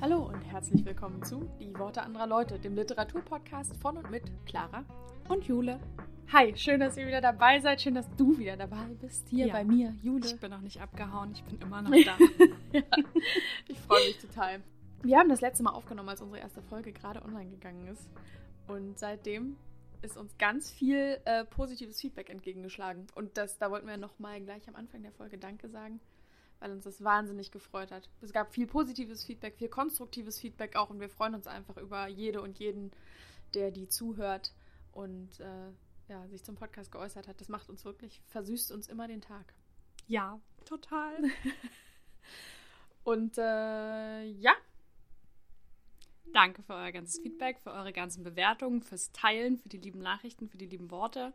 Hallo und herzlich willkommen zu Die Worte anderer Leute, dem Literaturpodcast von und mit Clara und Jule. Hi, schön, dass ihr wieder dabei seid. Schön, dass du wieder dabei bist. Hier Ja. bei mir, Jule. Ich bin noch nicht abgehauen, ich bin immer noch da. ja, ich freue mich total. Wir haben das letzte Mal aufgenommen, als unsere erste Folge gerade online gegangen ist. Und seitdem ist uns ganz viel äh, positives Feedback entgegengeschlagen. Und das, da wollten wir nochmal gleich am Anfang der Folge Danke sagen, weil uns das wahnsinnig gefreut hat. Es gab viel positives Feedback, viel konstruktives Feedback auch. Und wir freuen uns einfach über jede und jeden, der die zuhört und äh, ja, sich zum Podcast geäußert hat. Das macht uns wirklich, versüßt uns immer den Tag. ja, total. Und äh, ja, Danke für euer ganzes Feedback, für eure ganzen Bewertungen, fürs Teilen, für die lieben Nachrichten, für die lieben Worte,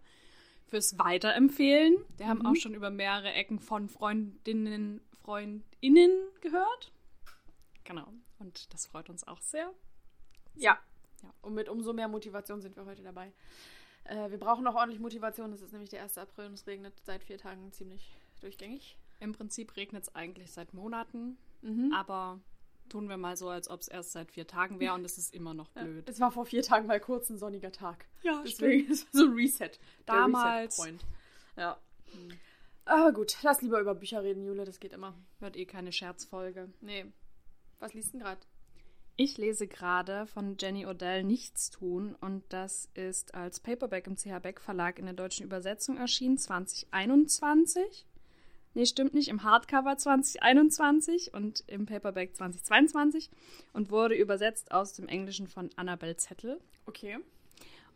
fürs Weiterempfehlen. Wir haben Mhm. auch schon über mehrere Ecken von Freundinnen, Freundinnen gehört. Genau. Und das freut uns auch sehr. Ja. Ja. Und mit umso mehr Motivation sind wir heute dabei. Äh, wir brauchen noch ordentlich Motivation. Es ist nämlich der 1. April und es regnet seit vier Tagen ziemlich durchgängig. Im Prinzip regnet es eigentlich seit Monaten, Mhm. aber tun wir mal so, als ob es erst seit vier Tagen wäre und es ist immer noch blöd. Es war vor vier Tagen mal kurz ein sonniger Tag. Ja, Deswegen ist so ein Reset. Der Damals. Reset-Point. Ja. Aber gut, lass lieber über Bücher reden, Jule. Das geht immer. Wird eh keine Scherzfolge. Nee. Was liest denn gerade? Ich lese gerade von Jenny Odell Nichts tun und das ist als Paperback im CH Beck Verlag in der deutschen Übersetzung erschienen 2021. Nee, stimmt nicht, im Hardcover 2021 und im Paperback 2022 und wurde übersetzt aus dem Englischen von Annabel Zettel. Okay.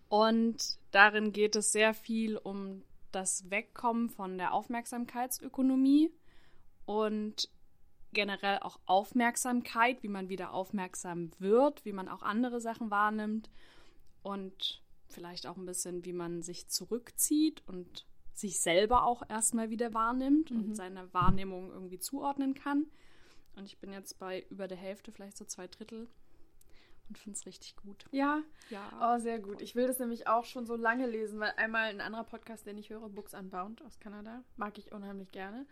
Und darin geht es sehr viel um das Wegkommen von der Aufmerksamkeitsökonomie und generell auch Aufmerksamkeit, wie man wieder aufmerksam wird, wie man auch andere Sachen wahrnimmt und vielleicht auch ein bisschen, wie man sich zurückzieht und sich selber auch erstmal wieder wahrnimmt Mhm. und seine Wahrnehmung irgendwie zuordnen kann. Und ich bin jetzt bei über der Hälfte, vielleicht so zwei Drittel und finde es richtig gut. Ja. Ja. Oh, sehr gut. Ich will das nämlich auch schon so lange lesen, weil einmal ein anderer Podcast, den ich höre, Books Unbound aus Kanada, mag ich unheimlich gerne.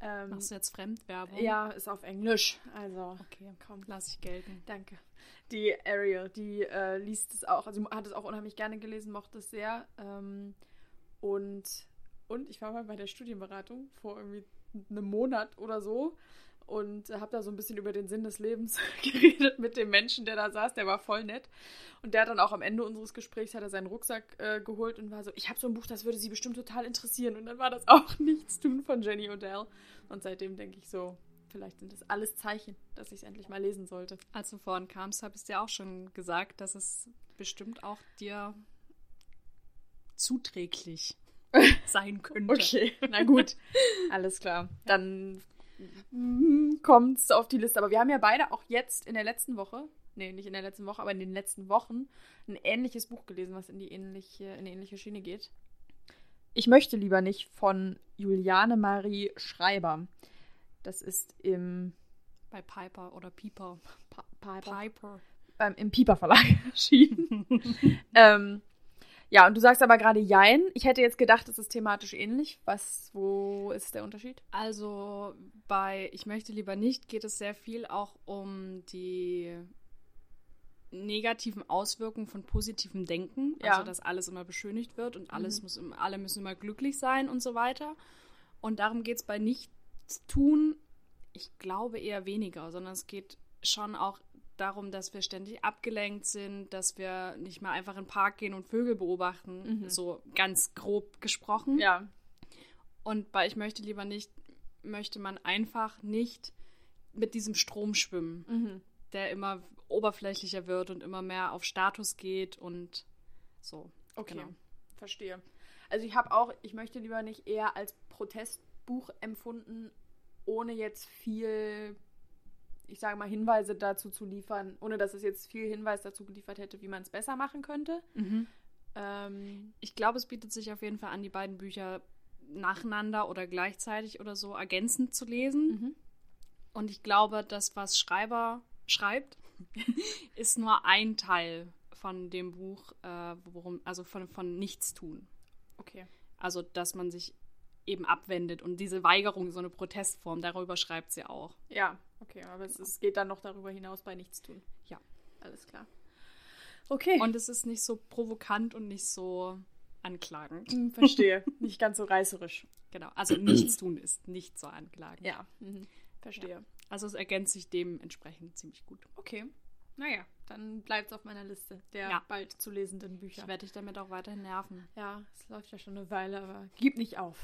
Ähm, Machst du jetzt Fremdwerbung? ja, ist auf Englisch. Also, Okay, komm. lass ich gelten. Danke. Die Ariel, die äh, liest es auch, also hat es auch unheimlich gerne gelesen, mochte es sehr. Ähm, und, und ich war mal bei der Studienberatung vor irgendwie einem Monat oder so und habe da so ein bisschen über den Sinn des Lebens geredet mit dem Menschen, der da saß. Der war voll nett. Und der hat dann auch am Ende unseres Gesprächs hat er seinen Rucksack äh, geholt und war so, ich habe so ein Buch, das würde Sie bestimmt total interessieren. Und dann war das auch Nichts tun von Jenny Odell. Und seitdem denke ich so, vielleicht sind das alles Zeichen, dass ich es endlich mal lesen sollte. Als du vorhin kamst, habe ich dir auch schon gesagt, dass es bestimmt auch dir zuträglich sein könnte. Okay, na gut. Alles klar. Dann kommt es auf die Liste. Aber wir haben ja beide auch jetzt in der letzten Woche, nee, nicht in der letzten Woche, aber in den letzten Wochen ein ähnliches Buch gelesen, was in die ähnliche, in die ähnliche Schiene geht. Ich möchte lieber nicht von Juliane Marie Schreiber. Das ist im, Bei Piper oder Pieper. Piper, Piper. beim, im Piper Verlag erschienen. ähm, ja, und du sagst aber gerade Jein. Ich hätte jetzt gedacht, es ist thematisch ähnlich. Was, wo ist der Unterschied? Also bei Ich möchte lieber nicht geht es sehr viel auch um die negativen Auswirkungen von positivem Denken. Ja. Also dass alles immer beschönigt wird und alles muss im- alle müssen immer glücklich sein und so weiter. Und darum geht es bei Nichtstun, ich glaube eher weniger, sondern es geht schon auch darum, dass wir ständig abgelenkt sind, dass wir nicht mal einfach in den Park gehen und Vögel beobachten, Mhm. so ganz grob gesprochen. Ja. Und bei Ich möchte lieber nicht, möchte man einfach nicht mit diesem Strom schwimmen, Mhm. der immer oberflächlicher wird und immer mehr auf Status geht und so. Okay, Genau. verstehe. Also ich habe auch, ich möchte lieber nicht eher als Protestbuch empfunden, ohne jetzt viel, ich sage mal, Hinweise dazu zu liefern, ohne dass es jetzt viel Hinweis dazu geliefert hätte, wie man es besser machen könnte. Ähm, Ich glaube, es bietet sich auf jeden Fall an, die beiden Bücher nacheinander oder gleichzeitig oder so ergänzend zu lesen. mhm. Und ich glaube, das, was Schreiber schreibt, ist nur ein Teil von dem Buch, äh, worum, also von, von Nichtstun. Okay. Also, dass man sich eben abwendet. Und diese Weigerung, so eine Protestform, darüber schreibt sie auch. Ja, okay, aber es, es geht dann noch darüber hinaus bei nichts tun. Ja. Alles klar. Okay. Und es ist nicht so provokant und nicht so anklagend. Hm, verstehe. nicht ganz so reißerisch. Genau. Also nichts tun ist nicht so anklagend. Ja, mhm. verstehe. Ja. Also es ergänzt sich dementsprechend ziemlich gut. Okay. Naja, dann bleibt es auf meiner Liste der Ja. bald zu lesenden Bücher. Ich werde dich damit auch weiterhin nerven. ja, es läuft ja schon eine Weile, aber gib nicht auf.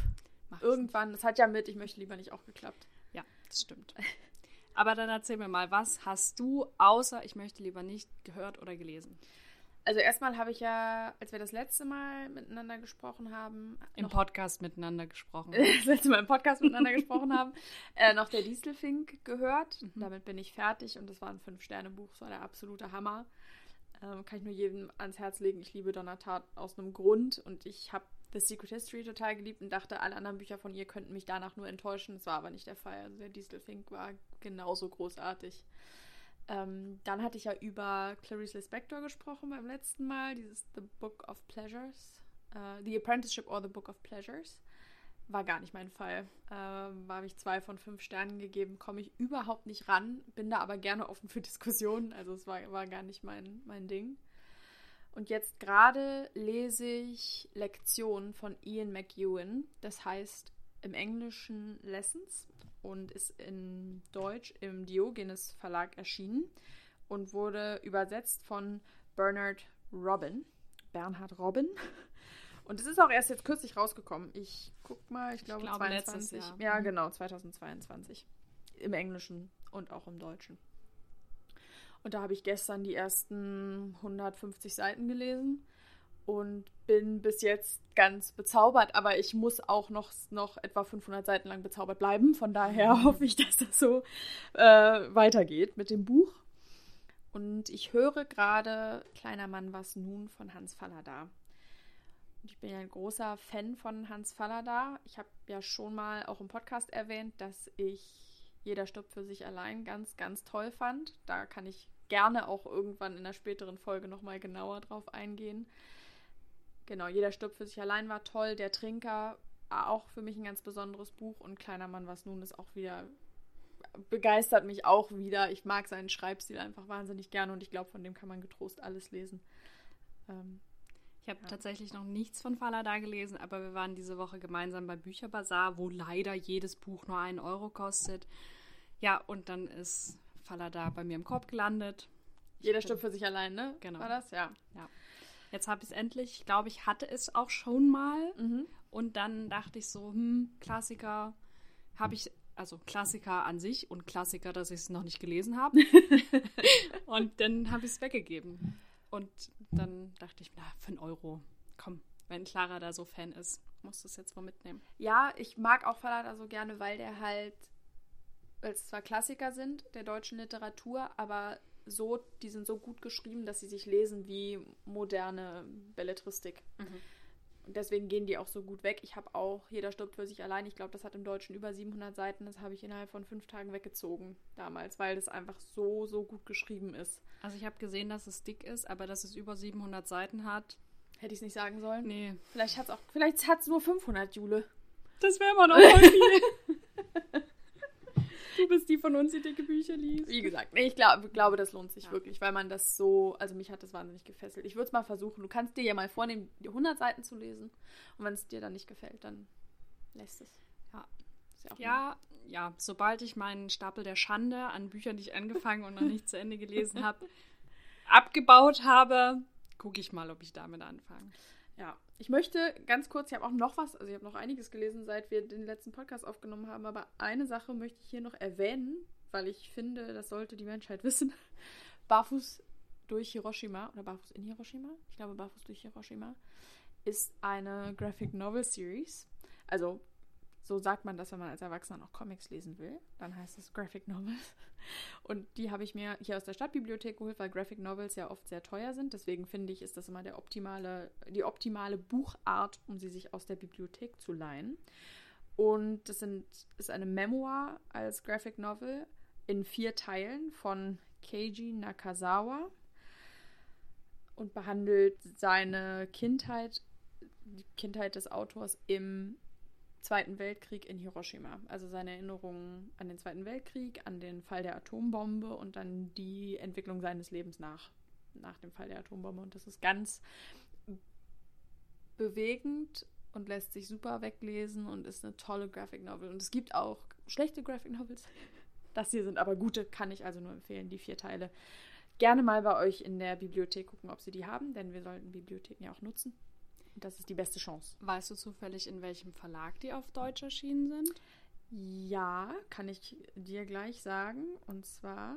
Mach Irgendwann, das hat ja mit, ich möchte lieber nicht auch geklappt. Ja, das stimmt. Aber dann erzähl mir mal, was hast du außer ich möchte lieber nicht gehört oder gelesen? Also erstmal habe ich ja, als wir das letzte Mal miteinander gesprochen haben, Im Podcast miteinander gesprochen. das letzte Mal im Podcast miteinander gesprochen haben, äh, noch der Distelfink gehört. Mhm. Damit bin ich fertig und das war ein Fünf-Sterne-Buch, das war der absolute Hammer. Ähm, kann ich nur jedem ans Herz legen. Ich liebe Donna Tartt aus einem Grund und ich habe The Secret History total geliebt und dachte, alle anderen Bücher von ihr könnten mich danach nur enttäuschen. Das war aber nicht der Fall. Also der Distelfink war genauso großartig. Ähm, dann hatte ich ja über Clarice Lispector gesprochen beim letzten Mal, dieses The Book of Pleasures. Äh, The Apprenticeship or The Book of Pleasures. War gar nicht mein Fall. Ähm, habe ich zwei von fünf Sternen gegeben, komme ich überhaupt nicht ran, bin da aber gerne offen für Diskussionen. Also es war, war gar nicht mein, mein Ding. Und jetzt gerade lese ich Lektionen von Ian McEwan. Das heißt im Englischen Lessons und ist in Deutsch im Diogenes Verlag erschienen und wurde übersetzt von Bernard Robin. Bernhard Robin. Und es ist auch erst jetzt kürzlich rausgekommen. Ich guck mal, ich glaube, glaube, letztes 22. Jahr. Ja, Mhm. genau, 2022. Im Englischen und auch im Deutschen. Und da habe ich gestern die ersten 150 Seiten gelesen und bin bis jetzt ganz bezaubert, aber ich muss auch noch, noch etwa 500 Seiten lang bezaubert bleiben. Von daher hoffe ich, dass das so äh, weitergeht mit dem Buch. Und ich höre gerade Kleiner Mann, was nun von Hans Fallada. Ich bin ja ein großer Fan von Hans Fallada. Ich habe ja schon mal auch im Podcast erwähnt, dass ich Jeder stirbt für sich allein ganz, ganz toll fand. Da kann ich gerne auch irgendwann in einer späteren Folge nochmal genauer drauf eingehen. Genau, Jeder stirbt für sich allein war toll. Der Trinker auch für mich ein ganz besonderes Buch. Und Kleiner Mann, was nun ist, auch wieder begeistert mich auch wieder. Ich mag seinen Schreibstil einfach wahnsinnig gerne und ich glaube, von dem kann man getrost alles lesen. Ähm, habe Ja. tatsächlich noch nichts von Falada gelesen, aber wir waren diese Woche gemeinsam beim Bücherbazar, wo leider jedes Buch nur einen Euro kostet. Ja, und dann ist Falada bei mir im Korb gelandet. jeder stirbt für sich allein, ne? Genau. War das? Ja. Jetzt habe ich es endlich. Ich glaube, ich hatte es auch schon mal. Mhm. Und dann dachte ich so, hm, Klassiker habe ich, also Klassiker an sich und Klassiker, dass ich es noch nicht gelesen habe. und dann habe ich es weggegeben. Und dann dachte ich, na, für einen Euro, komm, wenn Clara da so Fan ist, muss das jetzt wohl mitnehmen. Ja, ich mag auch Fallada so gerne, weil der halt, weil es zwar Klassiker sind der deutschen Literatur, aber so, die sind so gut geschrieben, dass sie sich lesen wie moderne Belletristik. Und deswegen gehen die auch so gut weg. Ich habe auch Jeder stirbt für sich allein. Ich glaube, das hat im Deutschen über 700 Seiten. Das habe ich innerhalb von fünf Tagen weggezogen damals, weil das einfach so, so gut geschrieben ist. Also ich habe gesehen, dass es dick ist, aber dass es über 700 Seiten hat. Hätte ich es nicht sagen sollen? Nee, Vielleicht hat es auch, vielleicht hat es nur 500, Jule. das wäre immer noch voll viel. du bist die von uns, die dicke Bücher liest. Wie gesagt, nee, ich glaub, glaube, das lohnt sich Ja. wirklich, weil man das so, also mich hat das wahnsinnig gefesselt. Ich würde es mal versuchen. Du kannst dir ja mal vornehmen, die 100 Seiten zu lesen. Und wenn es dir dann nicht gefällt, dann lässt es. Ja. Ja, Ja, ja, sobald ich meinen Stapel der Schande an Büchern, die ich angefangen und noch nicht zu Ende gelesen habe, abgebaut habe, gucke ich mal, ob ich damit anfange. Ja, ich möchte ganz kurz, ich habe auch noch was, also ich habe noch einiges gelesen, seit wir den letzten Podcast aufgenommen haben, aber eine Sache möchte ich hier noch erwähnen, weil ich finde, das sollte die Menschheit wissen. Barfuß durch Hiroshima oder Barfuß in Hiroshima, ich glaube Barfuß durch Hiroshima, ist eine Graphic Novel Series. Also so sagt man das, wenn man als Erwachsener noch Comics lesen will. Dann heißt es Graphic Novels. Und die habe ich mir hier aus der Stadtbibliothek geholt, weil Graphic Novels ja oft sehr teuer sind. Deswegen finde ich, ist das immer der optimale, die optimale Buchart, um sie sich aus der Bibliothek zu leihen. Und das sind, ist eine Memoir als Graphic Novel in vier Teilen von Keiji Nakazawa und behandelt seine Kindheit, die Kindheit des Autors im Zweiten Weltkrieg in Hiroshima. Also seine Erinnerungen an den Zweiten Weltkrieg, an den Fall der Atombombe und dann die Entwicklung seines Lebens nach, nach dem Fall der Atombombe. Und das ist ganz bewegend und lässt sich super weglesen und ist eine tolle Graphic Novel. Und es gibt auch schlechte Graphic Novels. Das hier sind aber gute, kann ich also nur empfehlen, die vier Teile. Gerne mal bei euch in der Bibliothek gucken, ob sie die haben, denn wir sollten Bibliotheken ja auch nutzen. Das ist die beste Chance. Weißt du zufällig, in welchem Verlag die auf Deutsch erschienen sind? Ja, kann ich dir gleich sagen. Und zwar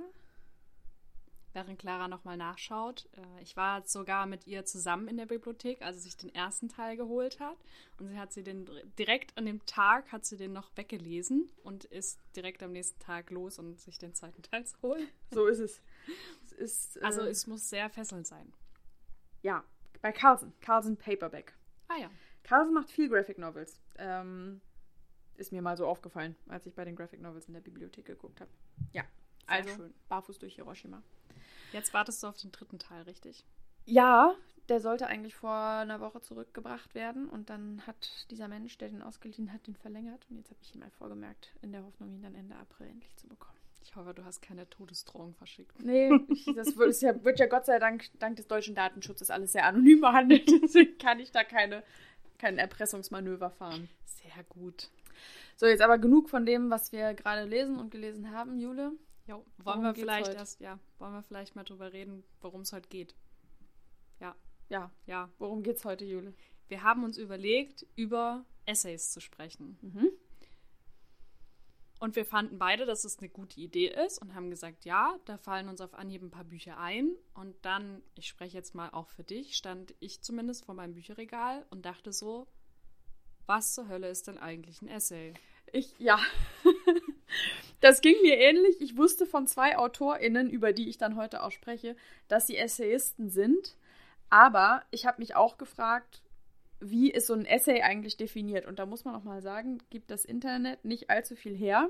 während Clara nochmal nachschaut. Äh, ich war sogar mit ihr zusammen in der Bibliothek, als sie sich den ersten Teil geholt hat. Und sie hat sie den direkt an dem Tag hat sie den noch weggelesen und ist direkt am nächsten Tag los und sich den zweiten Teil zu holen. So ist es. es ist, äh, also es muss sehr fesselnd sein. Ja, bei Carlsen. Carlsen Paperback. Ah ja. Carlsen macht viel Graphic Novels. Ähm, ist mir mal so aufgefallen, als ich bei den Graphic Novels in der Bibliothek geguckt habe. Ja, sehr also schön. barfuß durch Hiroshima. Jetzt wartest du auf den dritten Teil, richtig? Ja, der sollte eigentlich vor einer Woche zurückgebracht werden und dann hat dieser Mensch, der den ausgeliehen hat, den verlängert und jetzt habe ich ihn mal vorgemerkt, in der Hoffnung, ihn dann Ende April endlich zu bekommen. Ich hoffe, du hast keine Todesdrohung verschickt. Nee, ich, das wird ja, wird ja Gott sei Dank, dank des deutschen Datenschutzes alles sehr anonym behandelt. Deswegen kann ich da keine, kein Erpressungsmanöver fahren. Sehr gut. So, jetzt aber genug von dem, was wir gerade lesen und gelesen haben, Jule. Jo, wollen wir vielleicht heute? erst, ja, wollen wir vielleicht mal drüber reden, worum es heute geht. Ja. Ja. Ja. Worum geht's heute, Jule? Wir haben uns überlegt, über Essays zu sprechen. Mhm. Und wir fanden beide, dass es eine gute Idee ist und haben gesagt, ja, da fallen uns auf Anhieb ein paar Bücher ein. Und dann, ich spreche jetzt mal auch für dich, stand ich zumindest vor meinem Bücherregal und dachte so, was zur Hölle ist denn eigentlich ein Essay? Ich, ja. Das ging mir ähnlich. Ich wusste von zwei AutorInnen, über die ich dann heute auch spreche, dass sie Essayisten sind. Aber ich habe mich auch gefragt, wie ist so ein Essay eigentlich definiert? Und da muss man auch mal sagen, gibt das Internet nicht allzu viel her.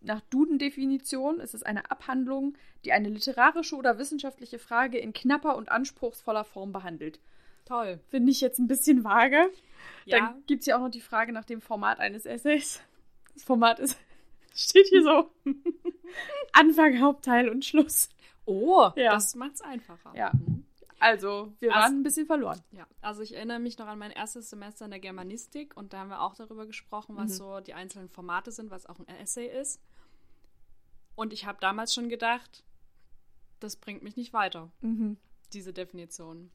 Nach Duden-Definition ist es eine Abhandlung, die eine literarische oder wissenschaftliche Frage in knapper und anspruchsvoller Form behandelt. Toll. Finde ich jetzt ein bisschen vage. Ja. Dann gibt es ja auch noch die Frage nach dem Format eines Essays. Das Format ist Steht hier so. Anfang, Hauptteil und Schluss. Oh, ja. das macht's einfacher. Ja. Also, wir waren also, ein bisschen verloren. Ja, also ich erinnere mich noch an mein erstes Semester in der Germanistik und da haben wir auch darüber gesprochen, was mhm. so die einzelnen Formate sind, was auch ein Essay ist. Und ich habe damals schon gedacht, das bringt mich nicht weiter, mhm. diese Definition.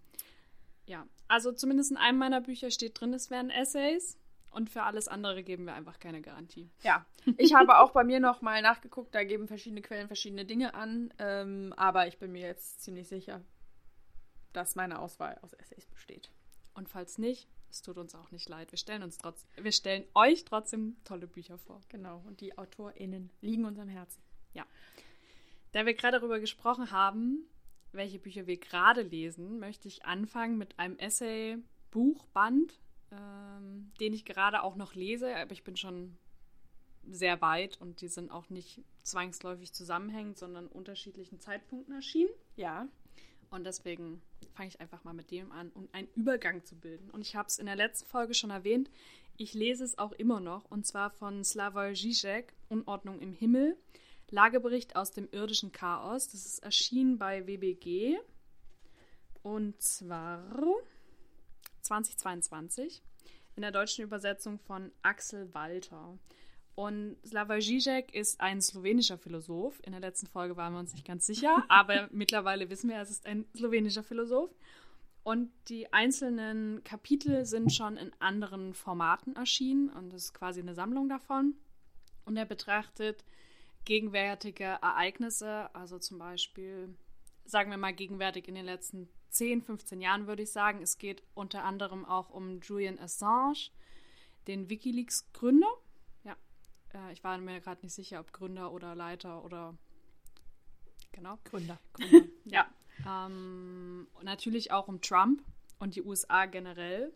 Ja, also zumindest in einem meiner Bücher steht drin, es wären Essays. Und für alles andere geben wir einfach keine Garantie. Ja, ich habe auch bei mir noch mal nachgeguckt, da geben verschiedene Quellen verschiedene Dinge an, ähm, aber ich bin mir jetzt ziemlich sicher, dass meine Auswahl aus Essays besteht. Und falls nicht, es tut uns auch nicht leid. Wir stellen uns trotz, wir stellen euch trotzdem tolle Bücher vor. Genau, und die AutorInnen liegen uns am Herzen. Ja. Da wir gerade darüber gesprochen haben, welche Bücher wir gerade lesen, möchte ich anfangen mit einem Essay-Buchband ähm, den ich gerade auch noch lese, aber ich bin schon sehr weit und die sind auch nicht zwangsläufig zusammenhängend, sondern unterschiedlichen Zeitpunkten erschienen. Ja. Und deswegen fange ich einfach mal mit dem an, um einen Übergang zu bilden. Und ich habe es in der letzten Folge schon erwähnt. Ich lese es auch immer noch, und zwar von Slavoj Žižek, Unordnung im Himmel. Lagebericht aus dem irdischen Chaos. Das ist erschienen bei WBG. Und zwar 2022 in der deutschen Übersetzung von Axel Walter. Und Slavoj Žižek ist ein slowenischer Philosoph. In der letzten Folge waren wir uns nicht ganz sicher, aber mittlerweile wissen wir, es ist ein slowenischer Philosoph. Und die einzelnen Kapitel sind schon in anderen Formaten erschienen und das ist quasi eine Sammlung davon. Und er betrachtet gegenwärtige Ereignisse, also zum Beispiel, sagen wir mal, gegenwärtig in den letzten 10, 15 Jahren, würde ich sagen. Es geht unter anderem auch um Julian Assange, den Wikileaks-Gründer. Äh, ich war mir gerade nicht sicher, ob Gründer oder Leiter oder. Genau. Gründer. Gründer. ja. Ähm, natürlich auch um Trump und die USA generell.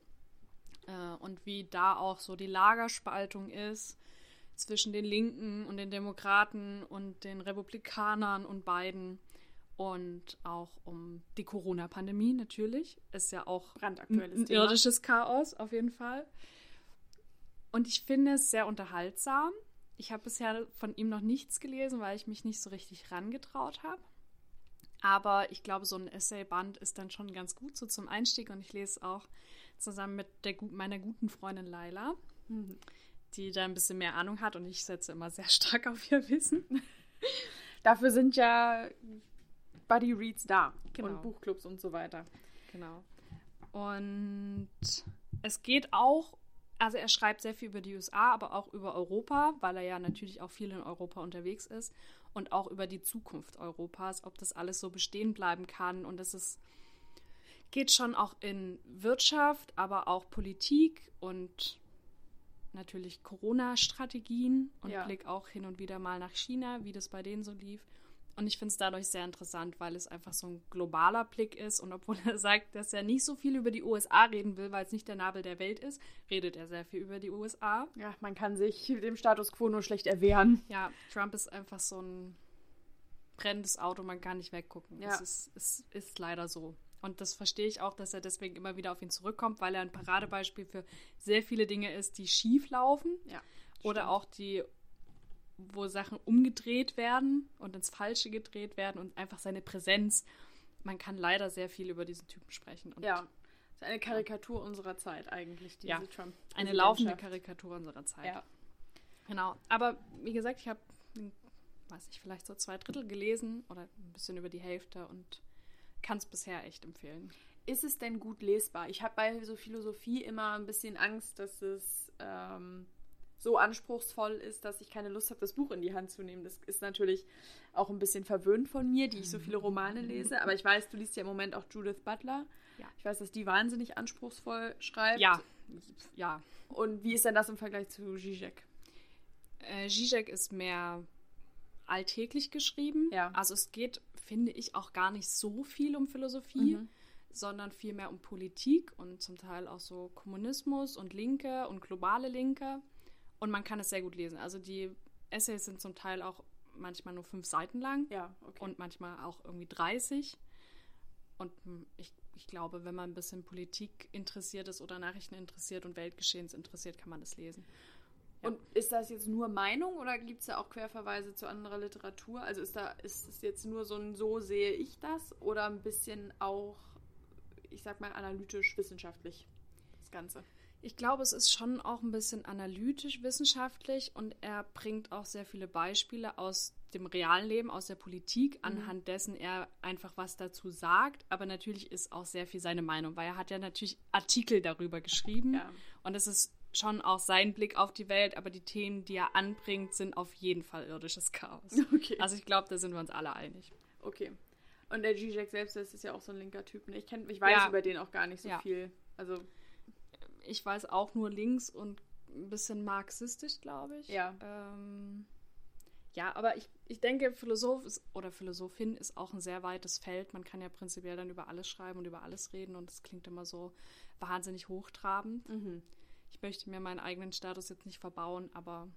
Äh, und wie da auch so die Lagerspaltung ist zwischen den Linken und den Demokraten und den Republikanern und Biden und auch um die Corona-Pandemie natürlich. Ist ja auch brandaktuelles ein, ein irdisches Chaos auf jeden Fall. Und ich finde es sehr unterhaltsam. Ich habe bisher von ihm noch nichts gelesen, weil ich mich nicht so richtig rangetraut habe. Aber ich glaube, so ein Essayband ist dann schon ganz gut so zum Einstieg. Und ich lese auch zusammen mit der, meiner guten Freundin Laila, mhm. die da ein bisschen mehr Ahnung hat. Und ich setze immer sehr stark auf ihr Wissen. Dafür sind ja Buddy Reads da genau. und Buchclubs und so weiter. Genau. Und es geht auch, also er schreibt sehr viel über die USA, aber auch über Europa, weil er ja natürlich auch viel in Europa unterwegs ist und auch über die Zukunft Europas, ob das alles so bestehen bleiben kann. Und es ist, geht schon auch in Wirtschaft, aber auch Politik und natürlich Corona-Strategien und ja. Blick auch hin und wieder mal nach China, wie das bei denen so lief. Und ich finde es dadurch sehr interessant, weil es einfach so ein globaler Blick ist. Und obwohl er sagt, dass er nicht so viel über die USA reden will, weil es nicht der Nabel der Welt ist, redet er sehr viel über die USA. Ja, man kann sich dem Status quo nur schlecht erwehren. Ja, Trump ist einfach so ein brennendes Auto, man kann nicht weggucken. Ja. Es, ist, es ist leider so. Und das verstehe ich auch, dass er deswegen immer wieder auf ihn zurückkommt, weil er ein Paradebeispiel für sehr viele Dinge ist, die schief laufen. Ja, oder auch die wo Sachen umgedreht werden und ins Falsche gedreht werden und einfach seine Präsenz. Man kann leider sehr viel über diesen Typen sprechen. Und ja, ist eine Karikatur unserer Zeit eigentlich, diese ja, Trump. Eine laufende Karikatur unserer Zeit. Ja. Genau. Aber wie gesagt, ich habe, weiß ich, vielleicht so zwei Drittel gelesen oder ein bisschen über die Hälfte und kann es bisher echt empfehlen. Ist es denn gut lesbar? Ich habe bei so Philosophie immer ein bisschen Angst, dass es ähm, so anspruchsvoll ist, dass ich keine Lust habe, das Buch in die Hand zu nehmen. Das ist natürlich auch ein bisschen verwöhnt von mir, die ich so viele Romane lese. Aber ich weiß, du liest ja im Moment auch Judith Butler. Ja. Ich weiß, dass die wahnsinnig anspruchsvoll schreibt. Ja. Ja. Und wie ist denn das im Vergleich zu Zizek? Äh, Zizek ist mehr alltäglich geschrieben. Ja. Also es geht, finde ich, auch gar nicht so viel um Philosophie. Mhm sondern vielmehr um Politik und zum Teil auch so Kommunismus und Linke und globale Linke. Und man kann es sehr gut lesen. Also die Essays sind zum Teil auch manchmal nur fünf Seiten lang. Ja, okay. Und manchmal auch irgendwie 30. Und ich, ich glaube, wenn man ein bisschen Politik interessiert ist oder Nachrichten interessiert und Weltgeschehens interessiert, kann man das lesen. Ja. Und ist das jetzt nur Meinung oder gibt es da auch Querverweise zu anderer Literatur? Also ist da ist es jetzt nur so ein so sehe ich das oder ein bisschen auch, ich sag mal, analytisch wissenschaftlich das Ganze? Ich glaube, es ist schon auch ein bisschen analytisch wissenschaftlich und er bringt auch sehr viele Beispiele aus dem realen Leben, aus der Politik, mhm. anhand dessen er einfach was dazu sagt. Aber natürlich ist auch sehr viel seine Meinung, weil er hat ja natürlich Artikel darüber geschrieben. Ja. Und es ist schon auch sein Blick auf die Welt, aber die Themen, die er anbringt, sind auf jeden Fall irdisches Chaos. Okay. Also ich glaube, da sind wir uns alle einig. Okay. Und der Zizek selbst, das ist ja auch so ein linker Typ. Ne? Ich, kenn, ich weiß ja. über den auch gar nicht so ja. viel. Also ich weiß auch nur links und ein bisschen marxistisch, glaube ich. Ja. Ähm, ja, aber ich, ich denke, Philosoph ist, oder Philosophin ist auch ein sehr weites Feld. Man kann ja prinzipiell dann über alles schreiben und über alles reden und es klingt immer so wahnsinnig hochtrabend. Mhm. Ich möchte mir meinen eigenen Status jetzt nicht verbauen, aber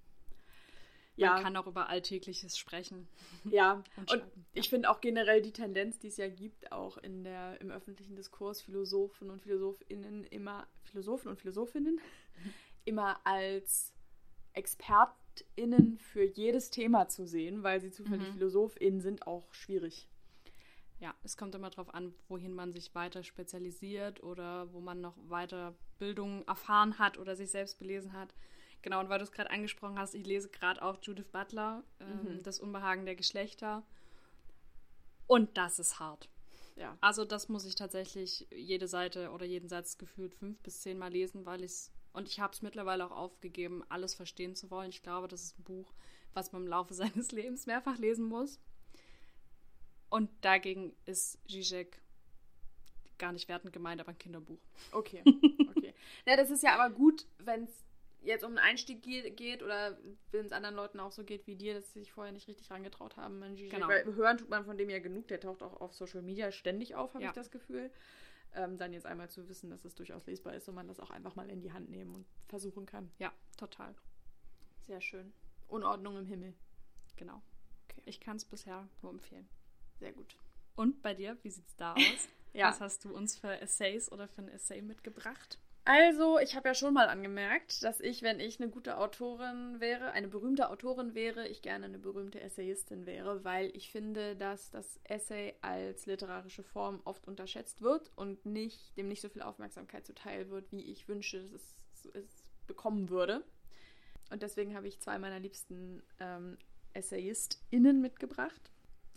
ja. man kann auch über Alltägliches sprechen. Ja, und, und ich finde auch generell die Tendenz, die es ja gibt, auch in der, im öffentlichen Diskurs, Philosophen und PhilosophInnen immer, Philosophen und Philosophinnen, immer als ExpertInnen für jedes Thema zu sehen, weil sie zufällig mhm. PhilosophInnen sind, auch schwierig. Ja, es kommt immer darauf an, wohin man sich weiter spezialisiert oder wo man noch weiter Bildung erfahren hat oder sich selbst belesen hat. Genau, und weil du es gerade angesprochen hast, ich lese gerade auch Judith Butler, ähm, mhm. Das Unbehagen der Geschlechter. Und das ist hart. Ja. Also das muss ich tatsächlich jede Seite oder jeden Satz gefühlt fünf bis zehn Mal lesen, weil ich es, und ich habe es mittlerweile auch aufgegeben, alles verstehen zu wollen. Ich glaube, das ist ein Buch, was man im Laufe seines Lebens mehrfach lesen muss. Und dagegen ist Zizek gar nicht wertend gemeint, aber ein Kinderbuch. Okay, okay. ja, das ist ja aber gut, wenn es jetzt um einen Einstieg geht oder wenn es anderen Leuten auch so geht wie dir, dass sie sich vorher nicht richtig rangetraut haben. Genau. Weil hören tut man von dem ja genug, der taucht auch auf Social Media ständig auf, habe ja. ich das Gefühl. Ähm, dann jetzt einmal zu wissen, dass es durchaus lesbar ist und man das auch einfach mal in die Hand nehmen und versuchen kann. Ja, total. Sehr schön. Unordnung im Himmel. Genau. Okay. Ich kann es bisher nur empfehlen. Sehr gut. Und bei dir, wie sieht es da aus? ja. Was hast du uns für Essays oder für ein Essay mitgebracht? Also, ich habe ja schon mal angemerkt, dass ich, wenn ich eine gute Autorin wäre, eine berühmte Autorin wäre, ich gerne eine berühmte Essayistin wäre, weil ich finde, dass das Essay als literarische Form oft unterschätzt wird und nicht, dem nicht so viel Aufmerksamkeit zuteil wird, wie ich wünsche, dass es, es bekommen würde. Und deswegen habe ich zwei meiner liebsten ähm, EssayistInnen mitgebracht,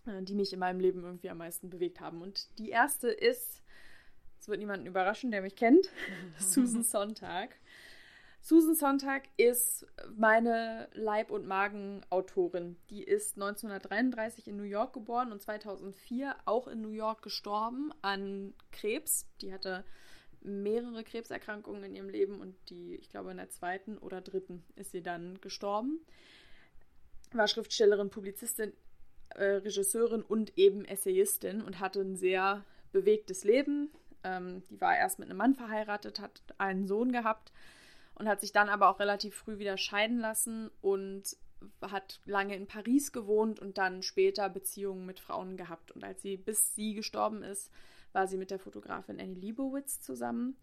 äh, die mich in meinem Leben irgendwie am meisten bewegt haben. Und die erste ist es wird niemanden überraschen, der mich kennt. Susan Sontag. Susan Sontag ist meine Leib- und Magen-Autorin. Die ist 1933 in New York geboren und 2004 auch in New York gestorben an Krebs. Die hatte mehrere Krebserkrankungen in ihrem Leben und die, ich glaube, in der zweiten oder dritten ist sie dann gestorben. War Schriftstellerin, Publizistin, äh, Regisseurin und eben Essayistin und hatte ein sehr bewegtes Leben. Ähm, die war erst mit einem Mann verheiratet, hat einen Sohn gehabt und hat sich dann aber auch relativ früh wieder scheiden lassen und hat lange in Paris gewohnt und dann später Beziehungen mit Frauen gehabt. Und als sie, bis sie gestorben ist, war sie mit der Fotografin Annie Leibowitz zusammen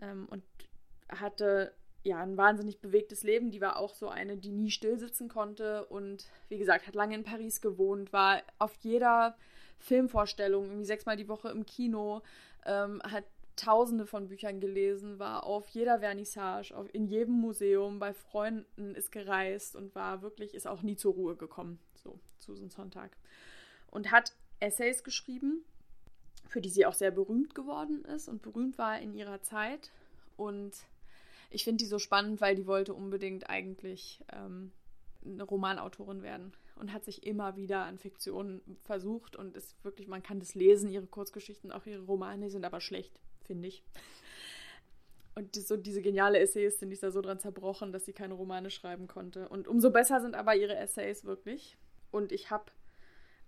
ähm, und hatte ja ein wahnsinnig bewegtes Leben. Die war auch so eine, die nie stillsitzen konnte und wie gesagt, hat lange in Paris gewohnt, war auf jeder Filmvorstellung, irgendwie sechsmal die Woche im Kino, ähm, hat tausende von Büchern gelesen, war auf jeder Vernissage, auf, in jedem Museum, bei Freunden ist gereist und war wirklich, ist auch nie zur Ruhe gekommen, so Susan Sonntag. Und hat Essays geschrieben, für die sie auch sehr berühmt geworden ist und berühmt war in ihrer Zeit. Und ich finde die so spannend, weil die wollte unbedingt eigentlich ähm, eine Romanautorin werden und hat sich immer wieder an Fiktionen versucht und ist wirklich, man kann das lesen, ihre Kurzgeschichten, auch ihre Romane sind aber schlecht, finde ich. Und so diese geniale Essayistin, die ist da so dran zerbrochen, dass sie keine Romane schreiben konnte. Und umso besser sind aber ihre Essays wirklich. Und ich habe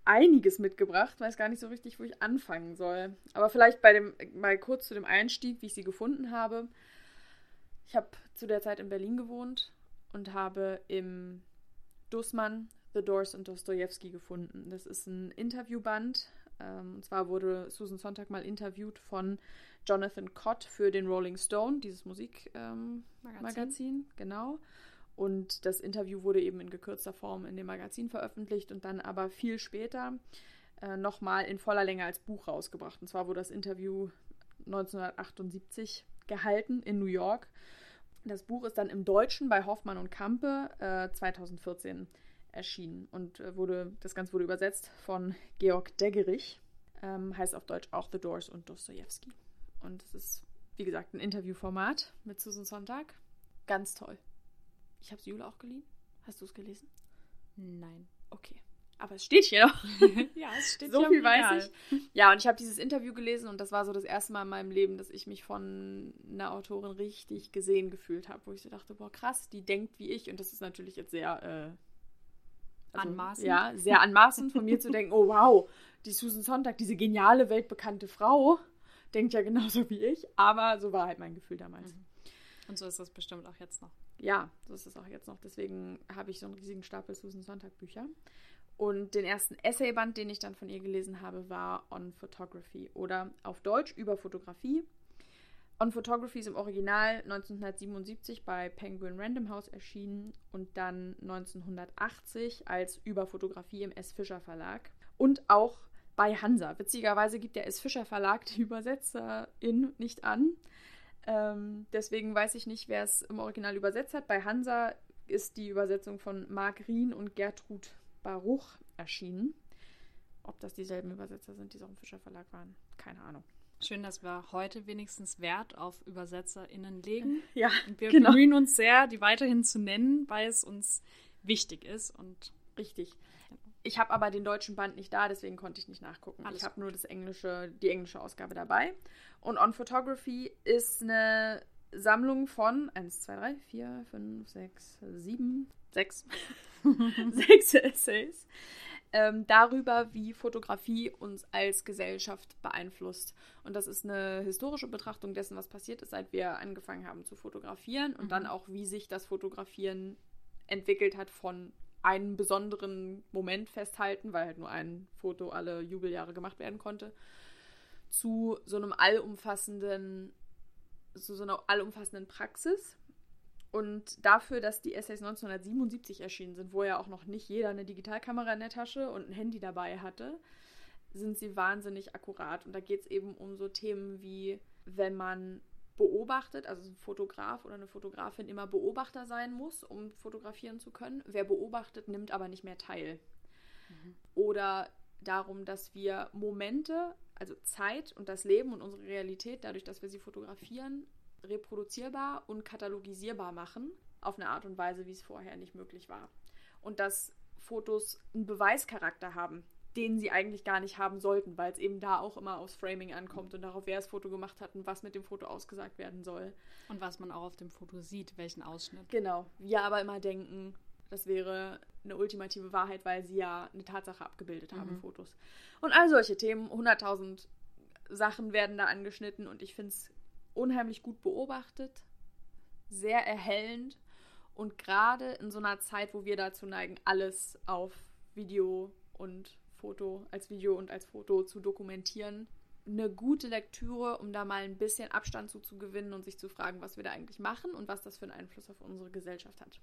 einiges mitgebracht, weiß gar nicht so richtig, wo ich anfangen soll. Aber vielleicht bei dem, mal kurz zu dem Einstieg, wie ich sie gefunden habe. Ich habe zu der Zeit in Berlin gewohnt und habe im Dussmann The Doors und Dostoevsky gefunden. Das ist ein Interviewband. Ähm, und zwar wurde Susan Sonntag mal interviewt von Jonathan Cott für den Rolling Stone, dieses Musikmagazin. Ähm, genau. Und das Interview wurde eben in gekürzter Form in dem Magazin veröffentlicht und dann aber viel später äh, nochmal in voller Länge als Buch rausgebracht. Und zwar wurde das Interview 1978 gehalten in New York. Das Buch ist dann im Deutschen bei Hoffmann und Kampe äh, 2014 erschienen und äh, wurde, das Ganze wurde übersetzt von Georg Deggerich. Ähm, heißt auf Deutsch auch The Doors und Dostoevsky. Und es ist, wie gesagt, ein Interviewformat mit Susan Sonntag. Ganz toll. Ich habe es Jule auch geliehen. Hast du es gelesen? Nein. Okay. Aber es steht hier noch. ja, es steht so hier. So viel weiß ich. Ja, und ich habe dieses Interview gelesen und das war so das erste Mal in meinem Leben, dass ich mich von einer Autorin richtig gesehen gefühlt habe, wo ich so dachte, boah, krass, die denkt wie ich. Und das ist natürlich jetzt sehr äh, also, anmaßend. Ja, sehr anmaßend von mir zu denken, oh wow, die Susan Sonntag, diese geniale, weltbekannte Frau, denkt ja genauso wie ich. Aber so war halt mein Gefühl damals. Mhm. Und so ist das bestimmt auch jetzt noch. Ja, so ist es auch jetzt noch. Deswegen habe ich so einen riesigen Stapel Susan Sonntag Bücher. Und den ersten Essayband, den ich dann von ihr gelesen habe, war On Photography oder auf Deutsch über Fotografie. On Photography ist im Original 1977 bei Penguin Random House erschienen und dann 1980 als Überfotografie im S. Fischer Verlag und auch bei Hansa. Witzigerweise gibt der S. Fischer Verlag die Übersetzerin nicht an. Ähm, deswegen weiß ich nicht, wer es im Original übersetzt hat. Bei Hansa ist die Übersetzung von Marc Rien und Gertrud Baruch erschienen. Ob das dieselben Übersetzer sind, die auch im Fischer Verlag waren, keine Ahnung. Schön, dass wir heute wenigstens Wert auf ÜbersetzerInnen legen. Ja, und wir genau. bemühen uns sehr, die weiterhin zu nennen, weil es uns wichtig ist und richtig. Ich habe aber den deutschen Band nicht da, deswegen konnte ich nicht nachgucken. Alles ich habe nur das englische, die englische Ausgabe dabei. Und On Photography ist eine Sammlung von 1, 2, 3, 4, 5, 6, 7, 6, 6 Essays ähm, darüber, wie Fotografie uns als Gesellschaft beeinflusst. Und das ist eine historische Betrachtung dessen, was passiert ist, seit wir angefangen haben zu fotografieren und mhm. dann auch, wie sich das Fotografieren entwickelt hat von einem besonderen Moment festhalten, weil halt nur ein Foto alle Jubeljahre gemacht werden konnte, zu so einem allumfassenden zu so einer allumfassenden Praxis. Und dafür, dass die Essays 1977 erschienen sind, wo ja auch noch nicht jeder eine Digitalkamera in der Tasche und ein Handy dabei hatte, sind sie wahnsinnig akkurat. Und da geht es eben um so Themen wie, wenn man beobachtet, also ein Fotograf oder eine Fotografin immer Beobachter sein muss, um fotografieren zu können. Wer beobachtet, nimmt aber nicht mehr teil. Mhm. Oder darum, dass wir Momente, also Zeit und das Leben und unsere Realität, dadurch, dass wir sie fotografieren, reproduzierbar und katalogisierbar machen, auf eine Art und Weise, wie es vorher nicht möglich war. Und dass Fotos einen Beweischarakter haben, den sie eigentlich gar nicht haben sollten, weil es eben da auch immer aufs Framing ankommt und darauf, wer das Foto gemacht hat und was mit dem Foto ausgesagt werden soll. Und was man auch auf dem Foto sieht, welchen Ausschnitt. Genau. Wir aber immer denken, das wäre eine ultimative Wahrheit, weil sie ja eine Tatsache abgebildet haben, mhm. Fotos. Und all solche Themen, 100.000 Sachen werden da angeschnitten und ich finde es unheimlich gut beobachtet, sehr erhellend und gerade in so einer Zeit, wo wir dazu neigen, alles auf Video und Foto, als Video und als Foto zu dokumentieren, eine gute Lektüre, um da mal ein bisschen Abstand zu, gewinnen und sich zu fragen, was wir da eigentlich machen und was das für einen Einfluss auf unsere Gesellschaft hat.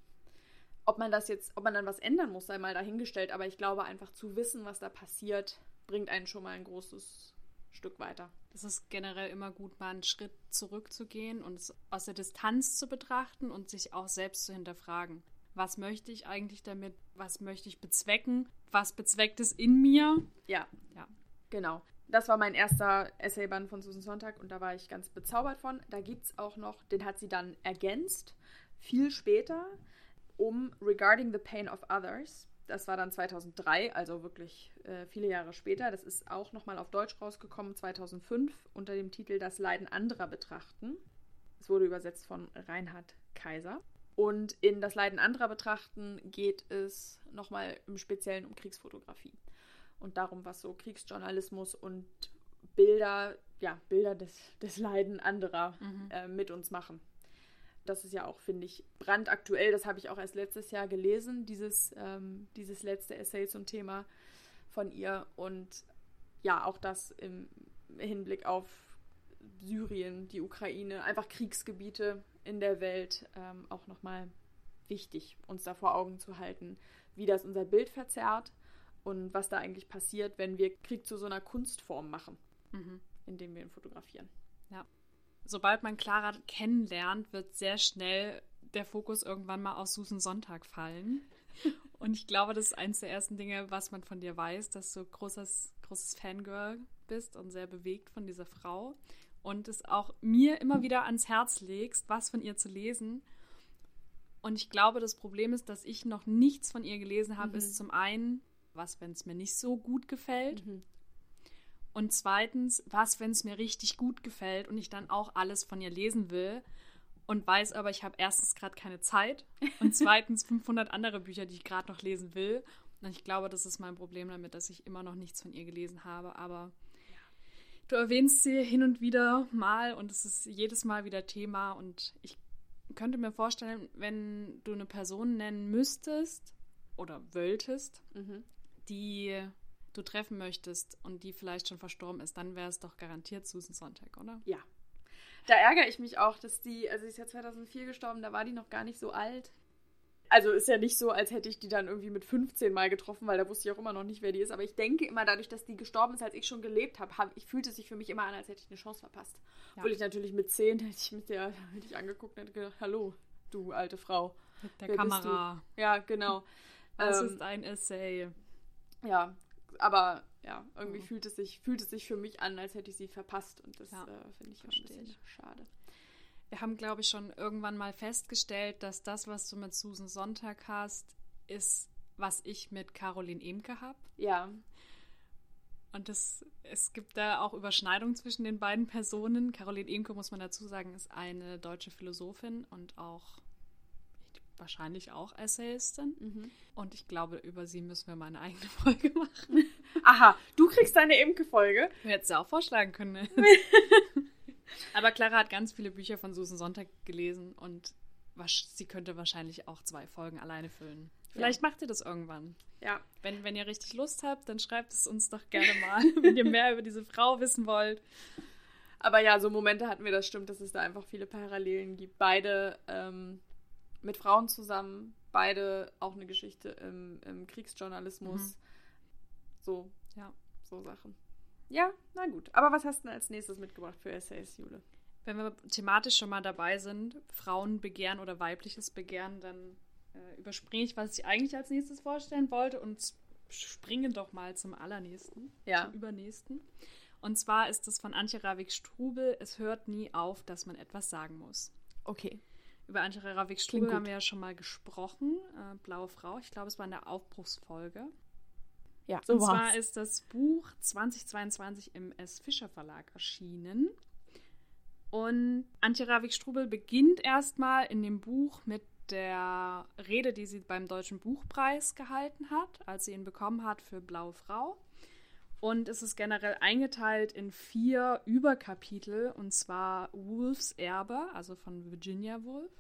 Ob man das jetzt, ob man dann was ändern muss, sei mal dahingestellt, aber ich glaube einfach zu wissen, was da passiert, bringt einen schon mal ein großes Stück weiter. Es ist generell immer gut, mal einen Schritt zurückzugehen und es aus der Distanz zu betrachten und sich auch selbst zu hinterfragen. Was möchte ich eigentlich damit? Was möchte ich bezwecken? Was bezweckt es in mir? Ja, ja, genau. Das war mein erster Essayband von Susan Sonntag und da war ich ganz bezaubert von. Da gibt es auch noch, den hat sie dann ergänzt, viel später, um Regarding the Pain of Others. Das war dann 2003, also wirklich äh, viele Jahre später. Das ist auch nochmal auf Deutsch rausgekommen, 2005, unter dem Titel Das Leiden anderer betrachten. Es wurde übersetzt von Reinhard Kaiser. Und in Das Leiden anderer betrachten geht es nochmal im Speziellen um Kriegsfotografie und darum, was so Kriegsjournalismus und Bilder, ja, Bilder des, des Leiden anderer mhm. äh, mit uns machen das ist ja auch, finde ich, brandaktuell. Das habe ich auch erst letztes Jahr gelesen, dieses, ähm, dieses letzte Essay zum Thema von ihr. Und ja, auch das im Hinblick auf Syrien, die Ukraine, einfach Kriegsgebiete in der Welt ähm, auch nochmal wichtig, uns da vor Augen zu halten, wie das unser Bild verzerrt und was da eigentlich passiert, wenn wir Krieg zu so einer Kunstform machen, mhm. indem wir ihn fotografieren. Ja sobald man Clara kennenlernt, wird sehr schnell der Fokus irgendwann mal auf Susan Sonntag fallen. Und ich glaube, das ist eines der ersten Dinge, was man von dir weiß, dass du großes, großes Fangirl bist und sehr bewegt von dieser Frau. Und es auch mir immer wieder ans Herz legst, was von ihr zu lesen. Und ich glaube, das Problem ist, dass ich noch nichts von ihr gelesen habe, mhm. ist zum einen, was, wenn es mir nicht so gut gefällt. Mhm. Und zweitens, was, wenn es mir richtig gut gefällt und ich dann auch alles von ihr lesen will und weiß aber, ich habe erstens gerade keine Zeit und zweitens 500 andere Bücher, die ich gerade noch lesen will. Und ich glaube, das ist mein Problem damit, dass ich immer noch nichts von ihr gelesen habe. Aber du erwähnst sie hin und wieder mal und es ist jedes Mal wieder Thema. Und ich könnte mir vorstellen, wenn du eine Person nennen müsstest oder wolltest, mhm. die du treffen möchtest und die vielleicht schon verstorben ist, dann wäre es doch garantiert Susan Sonntag, oder? Ja. Da ärgere ich mich auch, dass die, also sie ist ja 2004 gestorben, da war die noch gar nicht so alt. Also ist ja nicht so, als hätte ich die dann irgendwie mit 15 mal getroffen, weil da wusste ich auch immer noch nicht, wer die ist. Aber ich denke immer, dadurch, dass die gestorben ist, als ich schon gelebt habe, hab, ich fühlte sich für mich immer an, als hätte ich eine Chance verpasst. Ja. Obwohl ich natürlich mit 10 hätte ich mit der, hätte ich angeguckt und hätte gedacht, hallo, du alte Frau. Mit der Kamera. Ja, genau. Das ähm, ist ein Essay. Ja, aber ja, irgendwie mhm. fühlt, es sich, fühlt es sich für mich an, als hätte ich sie verpasst. Und das ja, äh, finde ich auch ein bisschen schade. Wir haben, glaube ich, schon irgendwann mal festgestellt, dass das, was du mit Susan Sonntag hast, ist, was ich mit Caroline Emke habe. Ja. Und das, es gibt da auch Überschneidungen zwischen den beiden Personen. Caroline Emke, muss man dazu sagen, ist eine deutsche Philosophin und auch wahrscheinlich auch Essayistin. Mhm. Und ich glaube, über sie müssen wir mal eine eigene Folge machen. Aha, du kriegst deine Imke-Folge. Du hättest ja auch vorschlagen können. Ne? Aber Clara hat ganz viele Bücher von Susan Sonntag gelesen und sie könnte wahrscheinlich auch zwei Folgen alleine füllen. Vielleicht ja. macht ihr das irgendwann. Ja. Wenn, wenn ihr richtig Lust habt, dann schreibt es uns doch gerne mal, wenn ihr mehr über diese Frau wissen wollt. Aber ja, so Momente hatten wir, das stimmt, dass es da einfach viele Parallelen gibt. Beide ähm, mit Frauen zusammen, beide auch eine Geschichte im, im Kriegsjournalismus. Mhm. So, Ja. so Sachen. Ja, na gut. Aber was hast du denn als nächstes mitgebracht für Essays, Jule? Wenn wir thematisch schon mal dabei sind, Frauenbegehren oder weibliches Begehren, dann äh, überspringe ich, was ich eigentlich als nächstes vorstellen wollte und springe doch mal zum allernächsten, Ja. zum übernächsten. Und zwar ist es von Antje Ravik-Strubel, es hört nie auf, dass man etwas sagen muss. Okay. Über Antje Ravik-Strubel Klingt haben wir ja schon mal gesprochen, äh, Blaue Frau, ich glaube, es war in der Aufbruchsfolge. Ja, Und zwar ist das Buch 2022 im S. Fischer Verlag erschienen. Und Antje Ravik-Strubel beginnt erstmal in dem Buch mit der Rede, die sie beim Deutschen Buchpreis gehalten hat, als sie ihn bekommen hat für Blaue Frau. Und es ist generell eingeteilt in vier Überkapitel, und zwar Wolfs Erbe, also von Virginia Woolf,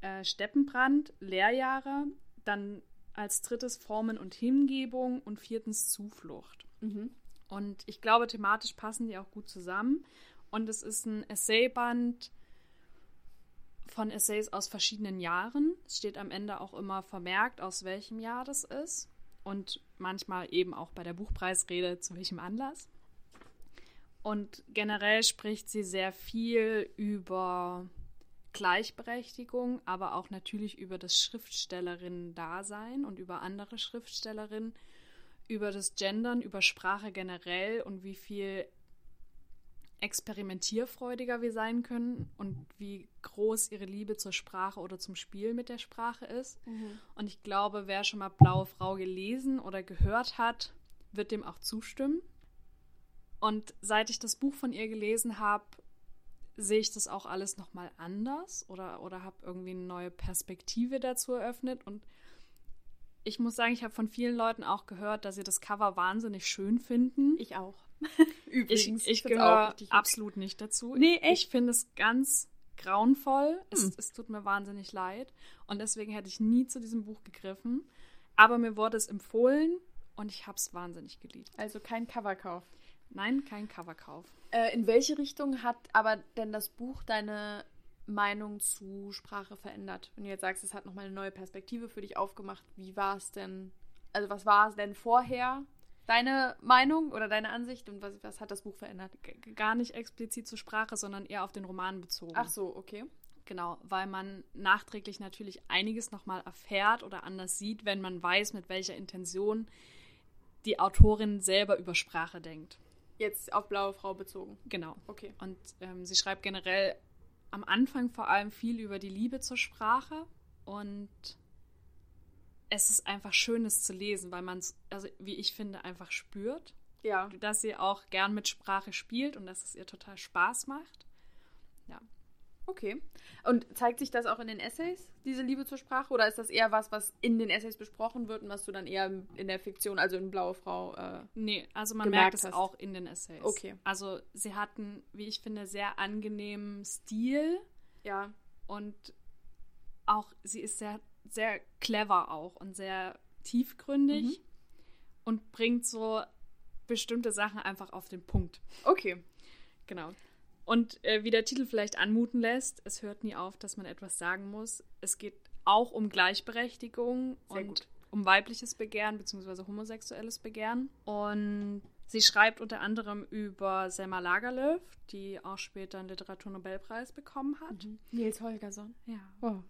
äh, Steppenbrand, Lehrjahre, dann als drittes Formen und Hingebung und viertens Zuflucht. Mhm. Und ich glaube, thematisch passen die auch gut zusammen. Und es ist ein Essayband von Essays aus verschiedenen Jahren. Es steht am Ende auch immer vermerkt, aus welchem Jahr das ist. Und manchmal eben auch bei der Buchpreisrede, zu welchem Anlass. Und generell spricht sie sehr viel über Gleichberechtigung, aber auch natürlich über das Schriftstellerinnen-Dasein und über andere Schriftstellerinnen, über das Gendern, über Sprache generell und wie viel experimentierfreudiger wir sein können und wie groß ihre Liebe zur Sprache oder zum Spiel mit der Sprache ist. Und ich glaube, wer schon mal Blaue Frau gelesen oder gehört hat, wird dem auch zustimmen. Und seit ich das Buch von ihr gelesen habe, sehe ich das auch alles nochmal anders oder, oder habe irgendwie eine neue Perspektive dazu eröffnet. Und ich muss sagen, ich habe von vielen Leuten auch gehört, dass sie das Cover wahnsinnig schön finden. Ich auch. Ich, Übrigens. ich find's gehöre absolut nicht dazu. Nee, echt? Ich finde es ganz grauenvoll. Es, Hm. es tut mir wahnsinnig leid. Und deswegen hätte ich nie zu diesem Buch gegriffen. Aber mir wurde es empfohlen und ich habe es wahnsinnig geliebt. Also kein Coverkauf. Nein, kein Coverkauf. Äh, in welche Richtung hat aber denn das Buch deine Meinung zu Sprache verändert? Wenn du jetzt sagst, es hat nochmal eine neue Perspektive für dich aufgemacht, wie war es denn? Also was war es denn vorher? Deine Meinung oder deine Ansicht und was, was hat das Buch verändert? G gar nicht explizit zur Sprache, sondern eher auf den Roman bezogen. Ach so, okay. Genau, weil man nachträglich natürlich einiges nochmal erfährt oder anders sieht, wenn man weiß, mit welcher Intention die Autorin selber über Sprache denkt. Jetzt auf Blaue Frau bezogen. Genau. Okay. Und ähm, sie schreibt generell am Anfang vor allem viel über die Liebe zur Sprache und es ist einfach schönes zu lesen, weil man es, also wie ich finde, einfach spürt, Ja. dass sie auch gern mit Sprache spielt und dass es ihr total Spaß macht. Ja. Okay. Und zeigt sich das auch in den Essays, diese Liebe zur Sprache? Oder ist das eher was, was in den Essays besprochen wird und was du dann eher in der Fiktion, also in Blaue Frau, äh, Nee, also man merkt es auch in den Essays. Okay. Also sie hatten, wie ich finde, sehr angenehmen Stil ja. und auch sie ist sehr, sehr clever auch und sehr tiefgründig Mhm. und bringt so bestimmte Sachen einfach auf den Punkt. Okay. Genau. Und äh, wie der Titel vielleicht anmuten lässt, es hört nie auf, dass man etwas sagen muss. Es geht auch um Gleichberechtigung Sehr und gut. um weibliches Begehren bzw. homosexuelles Begehren. Und sie schreibt unter anderem über Selma Lagerlöf, die auch später einen Literaturnobelpreis bekommen hat. Nils Holgersson. Ja. Oh.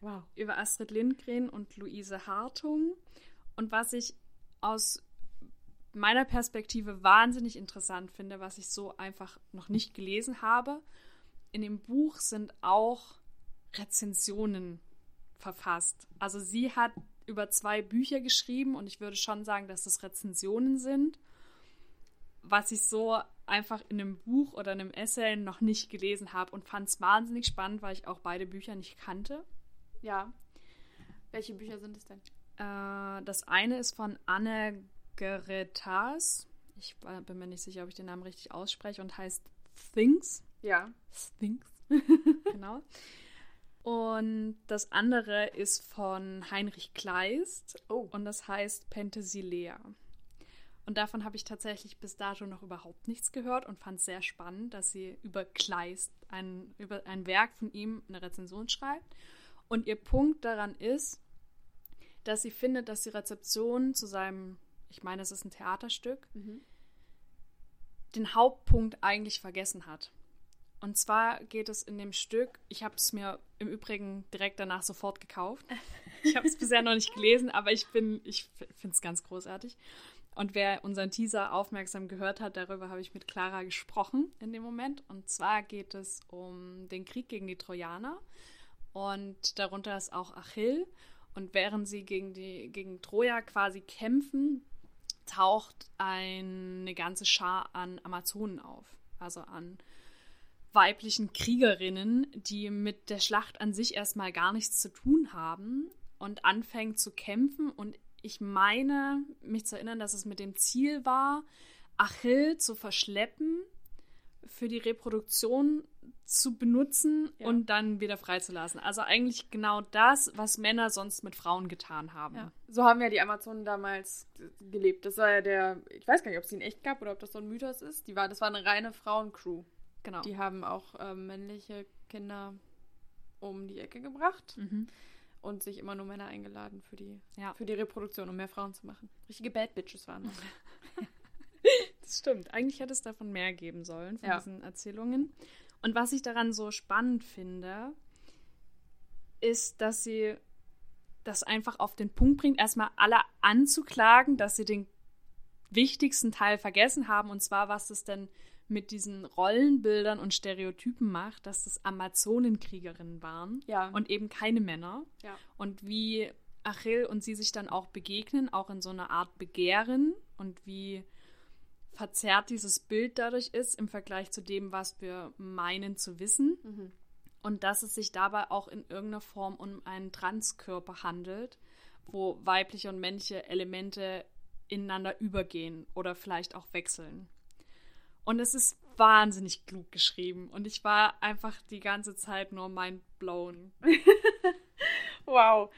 Wow. Über Astrid Lindgren und Luise Hartung. Und was ich aus meiner Perspektive wahnsinnig interessant finde, was ich so einfach noch nicht gelesen habe. In dem Buch sind auch Rezensionen verfasst. Also sie hat über zwei Bücher geschrieben und ich würde schon sagen, dass das Rezensionen sind, was ich so einfach in einem Buch oder einem Essay noch nicht gelesen habe und fand es wahnsinnig spannend, weil ich auch beide Bücher nicht kannte. Ja. Welche Bücher sind es denn? Äh, das eine ist von Anne Geretas. Ich bin mir nicht sicher, ob ich den Namen richtig ausspreche und heißt Things. Ja. Things. genau. Und das andere ist von Heinrich Kleist Oh. und das heißt Penthesilea. Und davon habe ich tatsächlich bis dato noch überhaupt nichts gehört und fand es sehr spannend, dass sie über Kleist, ein, über ein Werk von ihm, eine Rezension schreibt. Und ihr Punkt daran ist, dass sie findet, dass die Rezeption zu seinem, ich meine, es ist ein Theaterstück, Mhm. den Hauptpunkt eigentlich vergessen hat. Und zwar geht es in dem Stück, ich habe es mir im Übrigen direkt danach sofort gekauft. Ich habe es bisher noch nicht gelesen, aber ich bin, ich finde es ganz großartig. Und wer unseren Teaser aufmerksam gehört hat, darüber habe ich mit Clara gesprochen in dem Moment. Und zwar geht es um den Krieg gegen die Trojaner. Und darunter ist auch Achill. Und während sie gegen, die, gegen Troja quasi kämpfen, taucht eine ganze Schar an Amazonen auf. Also an weiblichen Kriegerinnen, die mit der Schlacht an sich erstmal gar nichts zu tun haben und anfängt zu kämpfen. Und ich meine, mich zu erinnern, dass es mit dem Ziel war, Achill zu verschleppen, für die Reproduktion zu benutzen Ja. und dann wieder freizulassen. Also eigentlich genau das, was Männer sonst mit Frauen getan haben. Ja. So haben ja die Amazonen damals gelebt. Das war ja der, ich weiß gar nicht, ob es in echt gab oder ob das so ein Mythos ist. Die war, das war eine reine Frauencrew. Genau. Die haben auch ähm, männliche Kinder um die Ecke gebracht Mhm. und sich immer nur Männer eingeladen für die, Ja. für die Reproduktion, um mehr Frauen zu machen. Richtige Bad Bitches waren das. Das stimmt. Eigentlich hätte es davon mehr geben sollen, von Ja. diesen Erzählungen. Und was ich daran so spannend finde, ist, dass sie das einfach auf den Punkt bringt, erstmal alle anzuklagen, dass sie den wichtigsten Teil vergessen haben, und zwar, was es denn mit diesen Rollenbildern und Stereotypen macht, dass das Amazonenkriegerinnen waren Ja. und eben keine Männer. ja. Und wie Achill und sie sich dann auch begegnen, auch in so einer Art Begehren und wie verzerrt dieses Bild dadurch ist im Vergleich zu dem, was wir meinen zu wissen. Mhm. Und dass es sich dabei auch in irgendeiner Form um einen Transkörper handelt, wo weibliche und männliche Elemente ineinander übergehen oder vielleicht auch wechseln. Und es ist wahnsinnig klug geschrieben und ich war einfach die ganze Zeit nur mind blown. Wow.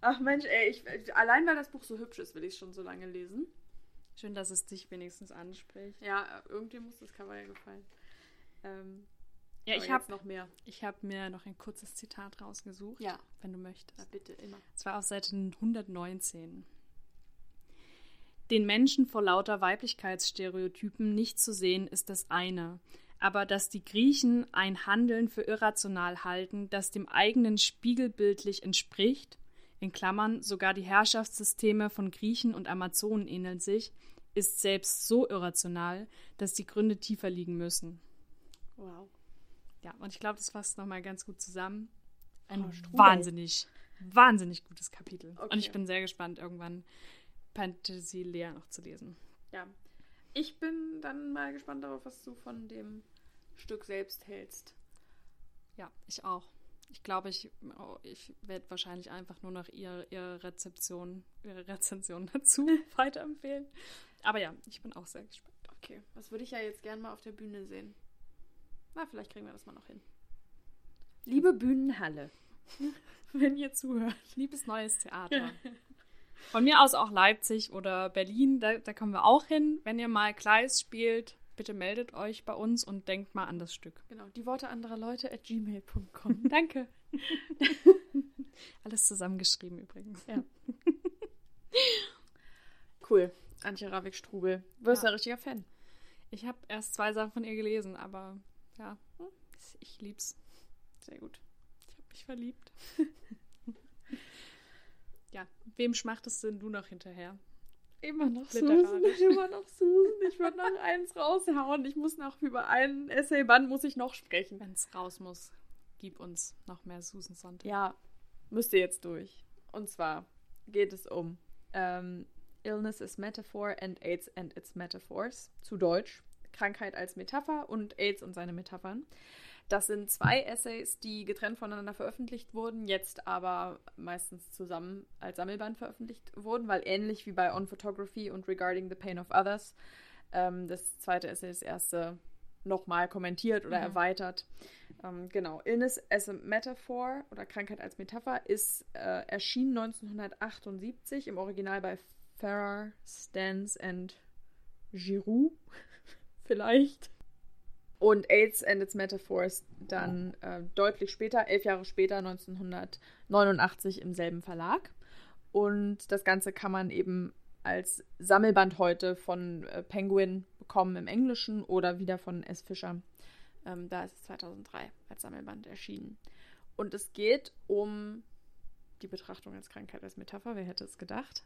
Ach Mensch, ey, ich, allein weil das Buch so hübsch ist, will ich es schon so lange lesen. Schön, dass es dich wenigstens anspricht. Ja, irgendwie muss das Cover ja gefallen. Ähm, Ja, ich habe noch mehr. ich hab mir noch ein kurzes Zitat rausgesucht, Ja. wenn du möchtest. bitte, immer. Es war auf Seite 119. Den Menschen vor lauter Weiblichkeitsstereotypen nicht zu sehen, ist das eine. Aber dass die Griechen ein Handeln für irrational halten, das dem eigenen spiegelbildlich entspricht, in Klammern sogar die Herrschaftssysteme von Griechen und Amazonen ähneln sich, ist selbst so irrational, dass die Gründe tiefer liegen müssen. Wow. Ja, und ich glaube, das fasst nochmal ganz gut zusammen. Ein Strubel. wahnsinnig, wahnsinnig gutes Kapitel. Okay. Und ich bin sehr gespannt, irgendwann Fantasy Lea noch zu lesen. Ja. Ich bin dann mal gespannt darauf, was du von dem Stück selbst hältst. Ja, ich auch. Ich glaube, ich, oh, ich werde wahrscheinlich einfach nur noch ihre, ihre Rezeption, ihre Rezension dazu weiterempfehlen. Aber ja, ich bin auch sehr gespannt. Okay, das würde ich ja jetzt gern mal auf der Bühne sehen. Na, vielleicht kriegen wir das mal noch hin. Liebe Bühnenhalle, wenn ihr zuhört. Liebes neues Theater. Von mir aus auch Leipzig oder Berlin, da, da kommen wir auch hin. Wenn ihr mal Kleist spielt, bitte meldet euch bei uns und denkt mal an das Stück. Genau, die Worte anderer Leute at gmail.com. Danke. Alles zusammengeschrieben übrigens. Ja. Cool. Antje Ravik-Strubel. Wirst Ja. ein richtiger Fan. Ich habe erst zwei Sachen von ihr gelesen, aber ja, ich lieb's. Sehr gut. Ich habe mich verliebt. ja, wem schmachtest denn du noch hinterher? Immer noch. Susan, immer noch Susan. Ich würde noch eins raushauen. Ich muss noch über einen Essayband muss ich noch sprechen. Wenn's raus muss, gib uns noch mehr Susan Sonntag. Ja, müsst ihr jetzt durch. Und zwar geht es um ähm, Illness is Metaphor and AIDS and its Metaphors. Zu Deutsch. Krankheit als Metapher und AIDS und seine Metaphern. Das sind zwei Essays, die getrennt voneinander veröffentlicht wurden, jetzt aber meistens zusammen als Sammelband veröffentlicht wurden, weil ähnlich wie bei On Photography und Regarding the Pain of Others ähm, das zweite Essay das erste nochmal kommentiert oder Mhm. erweitert. Ähm, genau, Illness as a Metaphor oder Krankheit als Metapher ist äh, erschienen 1978 im Original bei Farrar, Stans and Giroux vielleicht. Und AIDS and its Metaphors dann äh, deutlich später, elf Jahre später, 1989 im selben Verlag. Und das Ganze kann man eben als Sammelband heute von äh, Penguin bekommen im Englischen oder wieder von S. Fischer. Ähm, da ist es 2003 als Sammelband erschienen. Und es geht um die Betrachtung als Krankheit als Metapher, wer hätte es gedacht?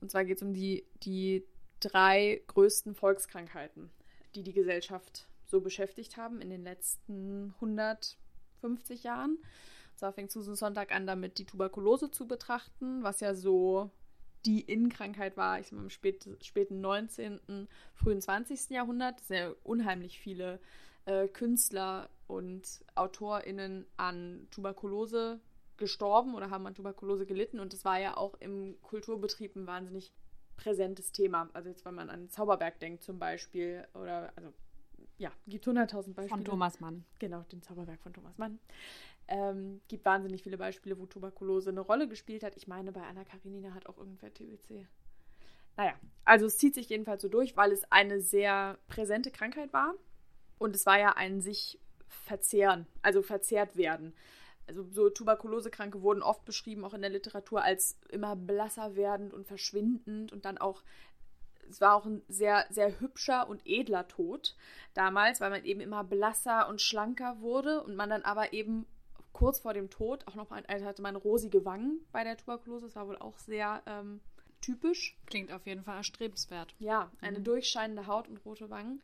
Und zwar geht es um die, die drei größten Volkskrankheiten, die die Gesellschaft so beschäftigt haben in den letzten 150 Jahren. Und zwar fängt Susan Sonntag an, damit die Tuberkulose zu betrachten, was ja so die Innenkrankheit war, ich sag mal, im spät, späten 19., frühen 20. Jahrhundert. Sehr unheimlich viele äh, Künstler und AutorInnen an Tuberkulose gestorben oder haben an Tuberkulose gelitten. Und das war ja auch im Kulturbetrieb ein wahnsinnig präsentes Thema. Also jetzt, wenn man an Zauberberg denkt zum Beispiel oder, also ja, gibt 100.000 Beispiele. Von Thomas Mann. Genau, den Zauberberg von Thomas Mann. Ähm, gibt wahnsinnig viele Beispiele, wo Tuberkulose eine Rolle gespielt hat. Ich meine, bei Anna Karenina hat auch irgendwer TBC. Naja, also es zieht sich jedenfalls so durch, weil es eine sehr präsente Krankheit war. Und es war ja ein sich verzehren, also verzehrt werden also so Tuberkulosekranke wurden oft beschrieben, auch in der Literatur, als immer blasser werdend und verschwindend und dann auch, es war auch ein sehr, sehr hübscher und edler Tod damals, weil man eben immer blasser und schlanker wurde und man dann aber eben kurz vor dem Tod auch noch also hatte man rosige Wangen bei der Tuberkulose, das war wohl auch sehr ähm, typisch. Klingt auf jeden Fall erstrebenswert. Ja, eine mhm. durchscheinende Haut und rote Wangen.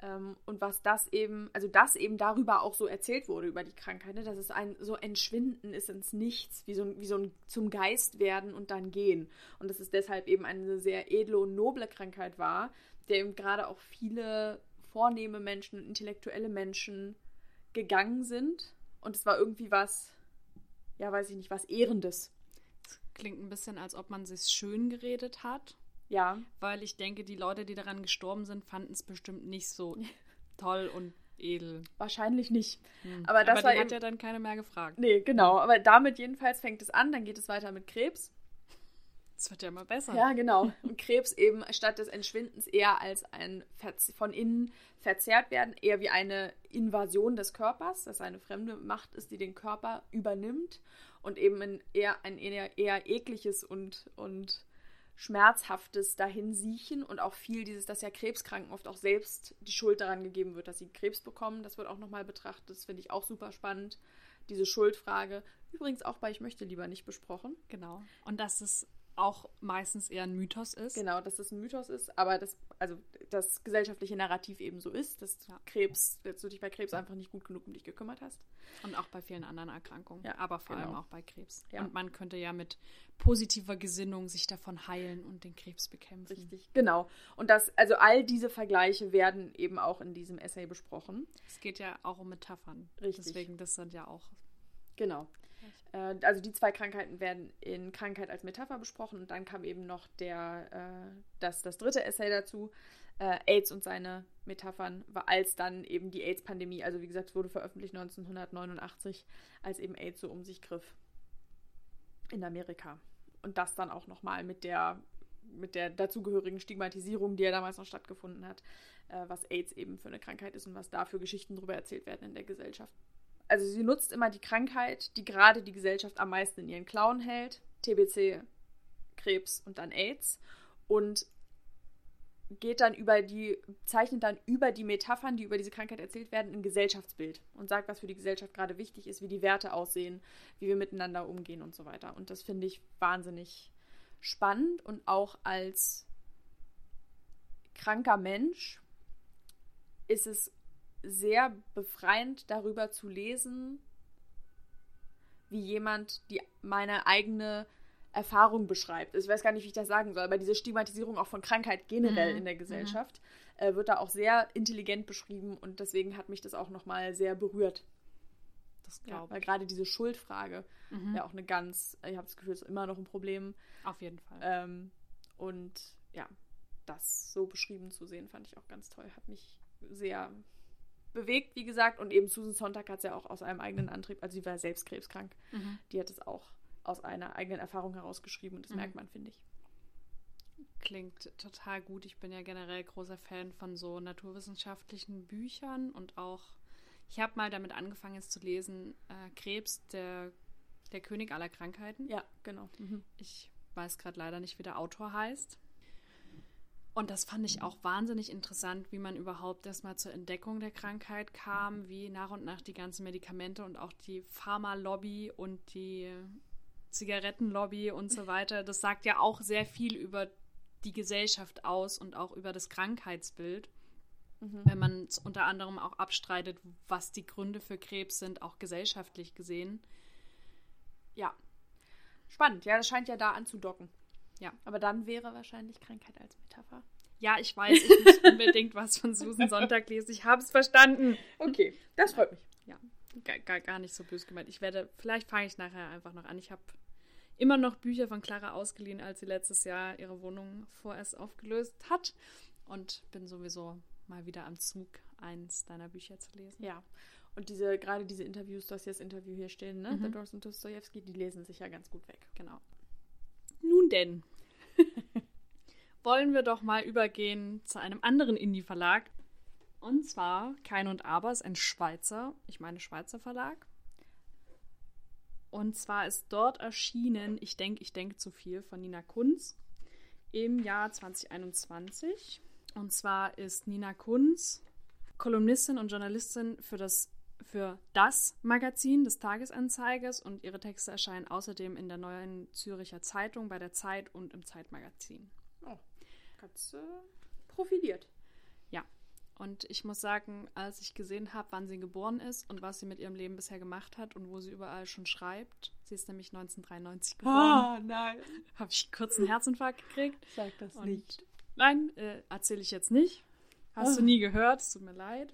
Ähm, und was das eben, also das eben darüber auch so erzählt wurde, über die Krankheit, ne? dass es ein so Entschwinden ist ins Nichts, wie so, ein, wie so ein zum Geist werden und dann gehen. Und dass es deshalb eben eine sehr edle und noble Krankheit war, der eben gerade auch viele vornehme Menschen intellektuelle Menschen gegangen sind. Und es war irgendwie was, ja, weiß ich nicht, was Ehrendes. Das klingt ein bisschen, als ob man sich schön geredet hat ja. Weil ich denke, die Leute, die daran gestorben sind, fanden es bestimmt nicht so toll und edel. Wahrscheinlich nicht. Hm. Aber das aber war die hat ja dann keiner mehr gefragt. Nee, genau. Aber damit jedenfalls fängt es an. Dann geht es weiter mit Krebs. Das wird ja immer besser. Ja, genau. Und Krebs eben statt des Entschwindens eher als ein von innen verzerrt werden, eher wie eine Invasion des Körpers, dass eine fremde Macht ist, die den Körper übernimmt und eben ein eher ein eher, eher ekliges und, und Schmerzhaftes dahin siechen und auch viel dieses, dass ja Krebskranken oft auch selbst die Schuld daran gegeben wird, dass sie Krebs bekommen. Das wird auch nochmal betrachtet. Das finde ich auch super spannend. Diese Schuldfrage. Übrigens auch bei Ich möchte lieber nicht besprochen. Genau. Und dass es auch meistens eher ein Mythos ist. Genau, dass das ein Mythos ist, aber das, also das gesellschaftliche Narrativ eben so ist, dass ja. Krebs, dass du dich bei Krebs einfach nicht gut genug um dich gekümmert hast. Und auch bei vielen anderen Erkrankungen, ja, aber vor genau. allem auch bei Krebs. Ja. Und man könnte ja mit positiver Gesinnung sich davon heilen und den Krebs bekämpfen. Richtig, genau. Und das, also all diese Vergleiche werden eben auch in diesem Essay besprochen. Es geht ja auch um Metaphern. Richtig. Deswegen, das sind ja auch. Genau. Äh, also die zwei Krankheiten werden in Krankheit als Metapher besprochen und dann kam eben noch der, äh, das, das dritte Essay dazu, äh, AIDS und seine Metaphern, als dann eben die AIDS-Pandemie, also wie gesagt, es wurde veröffentlicht 1989, als eben AIDS so um sich griff in Amerika. Und das dann auch nochmal mit der, mit der dazugehörigen Stigmatisierung, die ja damals noch stattgefunden hat, äh, was AIDS eben für eine Krankheit ist und was da für Geschichten drüber erzählt werden in der Gesellschaft also sie nutzt immer die Krankheit, die gerade die Gesellschaft am meisten in ihren Klauen hält. TBC, Krebs und dann AIDS. Und geht dann über die, zeichnet dann über die Metaphern, die über diese Krankheit erzählt werden, ein Gesellschaftsbild und sagt, was für die Gesellschaft gerade wichtig ist, wie die Werte aussehen, wie wir miteinander umgehen und so weiter. Und das finde ich wahnsinnig spannend und auch als kranker Mensch ist es sehr befreiend darüber zu lesen, wie jemand die meine eigene Erfahrung beschreibt. Ich weiß gar nicht, wie ich das sagen soll, aber diese Stigmatisierung auch von Krankheit generell mhm. in der Gesellschaft mhm. äh, wird da auch sehr intelligent beschrieben und deswegen hat mich das auch nochmal sehr berührt. Das glaube ja, Weil gerade diese Schuldfrage mhm. ja auch eine ganz, ich habe das Gefühl, es ist immer noch ein Problem. Auf jeden Fall. Ähm, und ja, das so beschrieben zu sehen, fand ich auch ganz toll. Hat mich sehr bewegt, wie gesagt. Und eben Susan Sonntag hat es ja auch aus einem eigenen Antrieb, also sie war selbst krebskrank. Mhm. Die hat es auch aus einer eigenen Erfahrung herausgeschrieben und das mhm. merkt man, finde ich. klingt total gut. Ich bin ja generell großer Fan von so naturwissenschaftlichen Büchern und auch, ich habe mal damit angefangen, jetzt zu lesen, äh, Krebs, der, der König aller Krankheiten. Ja, genau. Mhm. Ich weiß gerade leider nicht, wie der Autor heißt. Und das fand ich auch wahnsinnig interessant, wie man überhaupt erstmal zur Entdeckung der Krankheit kam, wie nach und nach die ganzen Medikamente und auch die Pharmalobby und die Zigarettenlobby und so weiter. Das sagt ja auch sehr viel über die Gesellschaft aus und auch über das Krankheitsbild. Mhm. Wenn man es unter anderem auch abstreitet, was die Gründe für Krebs sind, auch gesellschaftlich gesehen. Ja. Spannend, ja, das scheint ja da anzudocken. Ja. Aber dann wäre wahrscheinlich Krankheit als Metapher. Ja, ich weiß, ich muss unbedingt was von Susan Sonntag lesen. Ich habe es verstanden. Okay, das freut mich. Ja, gar, gar, nicht so böse gemeint. Ich werde, vielleicht fange ich nachher einfach noch an. Ich habe immer noch Bücher von Clara ausgeliehen, als sie letztes Jahr ihre Wohnung vorerst aufgelöst hat. Und bin sowieso mal wieder am Zug, eins deiner Bücher zu lesen. Ja. Und diese, gerade diese Interviews, du hast hier das Interview hier stehen, ne? Mhm. The Doors und Dostoevsky, die lesen sich ja ganz gut weg. Genau. Nun denn. Wollen wir doch mal übergehen zu einem anderen Indie-Verlag. Und zwar Kein und Aber ist ein Schweizer, ich meine Schweizer Verlag. Und zwar ist dort erschienen Ich denke, ich denke zu viel von Nina Kunz im Jahr 2021. Und zwar ist Nina Kunz Kolumnistin und Journalistin für das für das Magazin des Tagesanzeigers und ihre Texte erscheinen außerdem in der neuen Züricher Zeitung, bei der Zeit und im Zeitmagazin. Oh, ganz äh, profiliert. Ja, und ich muss sagen, als ich gesehen habe, wann sie geboren ist und was sie mit ihrem Leben bisher gemacht hat und wo sie überall schon schreibt, sie ist nämlich 1993 geboren. Ah, nein. Habe ich kurz einen Herzinfarkt gekriegt. Sag das und nicht. Nein, äh, erzähle ich jetzt nicht. Hast du nie gehört, es tut mir leid.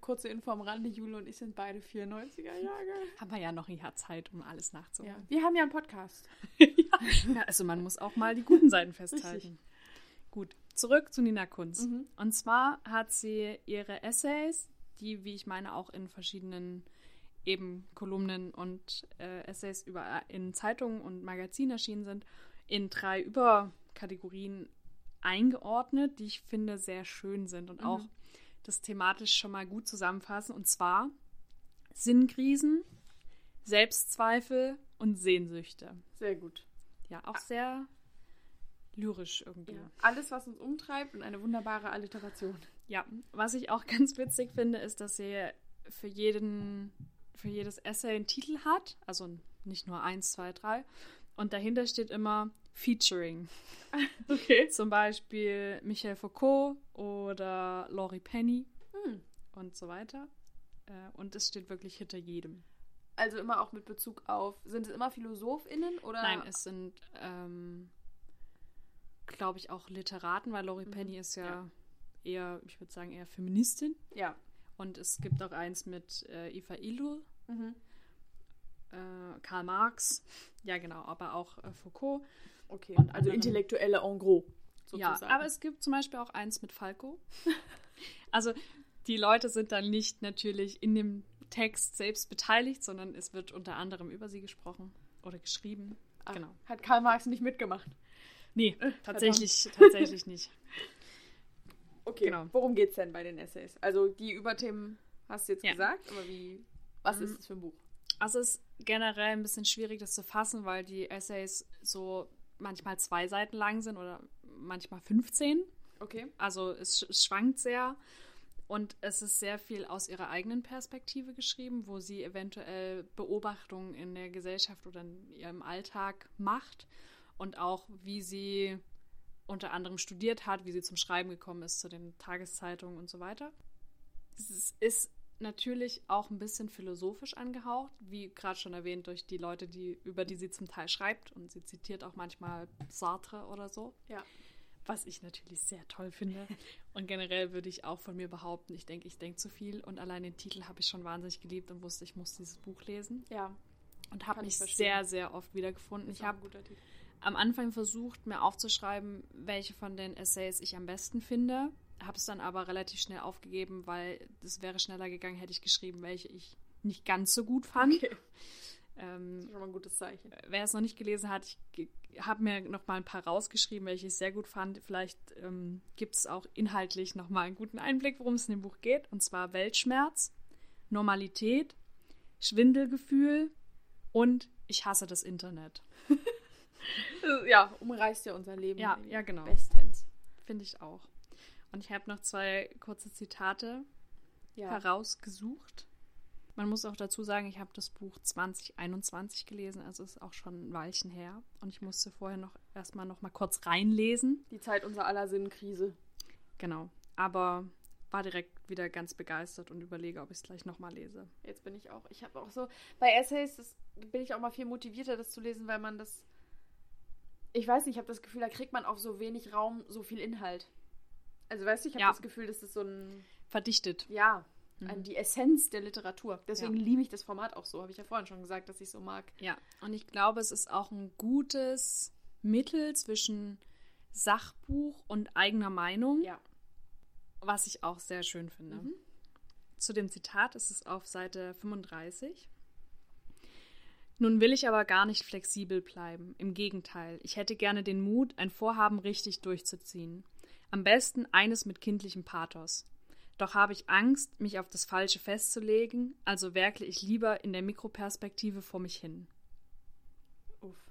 Kurze Info am Rande, Jule und ich sind beide 94er Jahre. Haben wir ja noch ein Jahr Zeit, um alles nachzuholen. Ja. Wir haben ja einen Podcast. ja. also man muss auch mal die guten Seiten festhalten. Richtig. Gut, zurück zu Nina Kunz. Mhm. Und zwar hat sie ihre Essays, die, wie ich meine, auch in verschiedenen eben Kolumnen und äh, Essays über, in Zeitungen und Magazinen erschienen sind, in drei Überkategorien eingeordnet, die ich finde sehr schön sind und mhm. auch das thematisch schon mal gut zusammenfassen. Und zwar Sinnkrisen, Selbstzweifel und Sehnsüchte. Sehr gut. Ja, auch sehr lyrisch irgendwie. Ja. Alles, was uns umtreibt und eine wunderbare Alliteration. Ja, was ich auch ganz witzig finde, ist, dass sie für jeden, für jedes Essay einen Titel hat. Also nicht nur eins, zwei, drei. Und dahinter steht immer Featuring. Okay. Zum Beispiel Michel Foucault oder Laurie Penny hm. und so weiter. Äh, und es steht wirklich hinter jedem. Also immer auch mit Bezug auf, sind es immer PhilosophInnen oder? Nein, es sind, ähm, glaube ich, auch Literaten, weil Laurie mhm. Penny ist ja, ja, eher, ich würde sagen, eher Feministin. Ja. Und es gibt auch eins mit äh, Eva Ilul. Mhm. Äh, Karl Marx, ja genau, aber auch äh, Foucault. Okay, und also intellektuelle en gros. Sozusagen. Ja, aber es gibt zum Beispiel auch eins mit Falco. also die Leute sind dann nicht natürlich in dem Text selbst beteiligt, sondern es wird unter anderem über sie gesprochen oder geschrieben. Ach, genau. Hat Karl Marx nicht mitgemacht? Nee, äh, tatsächlich, tatsächlich nicht. Okay, genau. worum geht es denn bei den Essays? Also die Überthemen hast du jetzt ja. gesagt, aber wie, was mhm. ist das für ein Buch? Also es ist generell ein bisschen schwierig, das zu fassen, weil die Essays so manchmal zwei Seiten lang sind oder manchmal 15. Okay. Also es, schwankt sehr. Und es ist sehr viel aus ihrer eigenen Perspektive geschrieben, wo sie eventuell Beobachtungen in der Gesellschaft oder in ihrem Alltag macht und auch wie sie unter anderem studiert hat, wie sie zum Schreiben gekommen ist, zu den Tageszeitungen und so weiter. Es ist natürlich auch ein bisschen philosophisch angehaucht, wie gerade schon erwähnt, durch die Leute, die, über die sie zum Teil schreibt. Und sie zitiert auch manchmal Sartre oder so. Ja. Was ich natürlich sehr toll finde. Und generell würde ich auch von mir behaupten, ich denke, ich denke zu viel. Und allein den Titel habe ich schon wahnsinnig geliebt und wusste, ich muss dieses Buch lesen. Ja. Und habe mich sehr, sehr oft wiedergefunden. Ich habe am Anfang versucht, mir aufzuschreiben, welche von den Essays ich am besten finde habe es dann aber relativ schnell aufgegeben, weil es wäre schneller gegangen, hätte ich geschrieben, welche ich nicht ganz so gut fand. Okay. Ähm, Das ist schon mal ein gutes Zeichen. wer es noch nicht gelesen hat, ich habe mir noch mal ein paar rausgeschrieben, welche ich sehr gut fand. Vielleicht ähm, gibt es auch inhaltlich noch mal einen guten Einblick, worum es in dem Buch geht. Und zwar Weltschmerz, Normalität, Schwindelgefühl und ich hasse das Internet. Äh, Ja, umreißt ja unser Leben. Ja, ja, genau. Bestens. Finde ich auch. Und ich habe noch zwei kurze Zitate Ja. herausgesucht. Man muss auch dazu sagen, ich habe das Buch 2021 gelesen, also ist auch schon ein Weilchen her. Und ich musste vorher noch erstmal noch mal kurz reinlesen. Die Zeit unserer aller Sinnkrise. Genau. Aber war direkt wieder ganz begeistert und überlege, ob ich es gleich nochmal lese. Jetzt bin ich auch. Ich habe auch so. Bei Essays das, bin ich auch mal viel motivierter, das zu lesen, weil man das. Ich weiß nicht, ich habe das Gefühl, da kriegt man auf so wenig Raum so viel Inhalt. Also, weißt du, ich habe Ja. das Gefühl, das ist so ein. Verdichtet. Ja, Mhm. die Essenz der Literatur. Deswegen Ja. liebe ich das Format auch so. Habe ich ja vorhin schon gesagt, dass ich so mag. Ja, und ich glaube, es ist auch ein gutes Mittel zwischen Sachbuch und eigener Meinung, Ja. was ich auch sehr schön finde. Mhm. Zu dem Zitat ist es auf Seite 35. Nun will ich aber gar nicht flexibel bleiben. Im Gegenteil, ich hätte gerne den Mut, ein Vorhaben richtig durchzuziehen. Am besten eines mit kindlichem Pathos. Doch habe ich Angst, mich auf das Falsche festzulegen, also werkle ich lieber in der Mikroperspektive vor mich hin. Uff.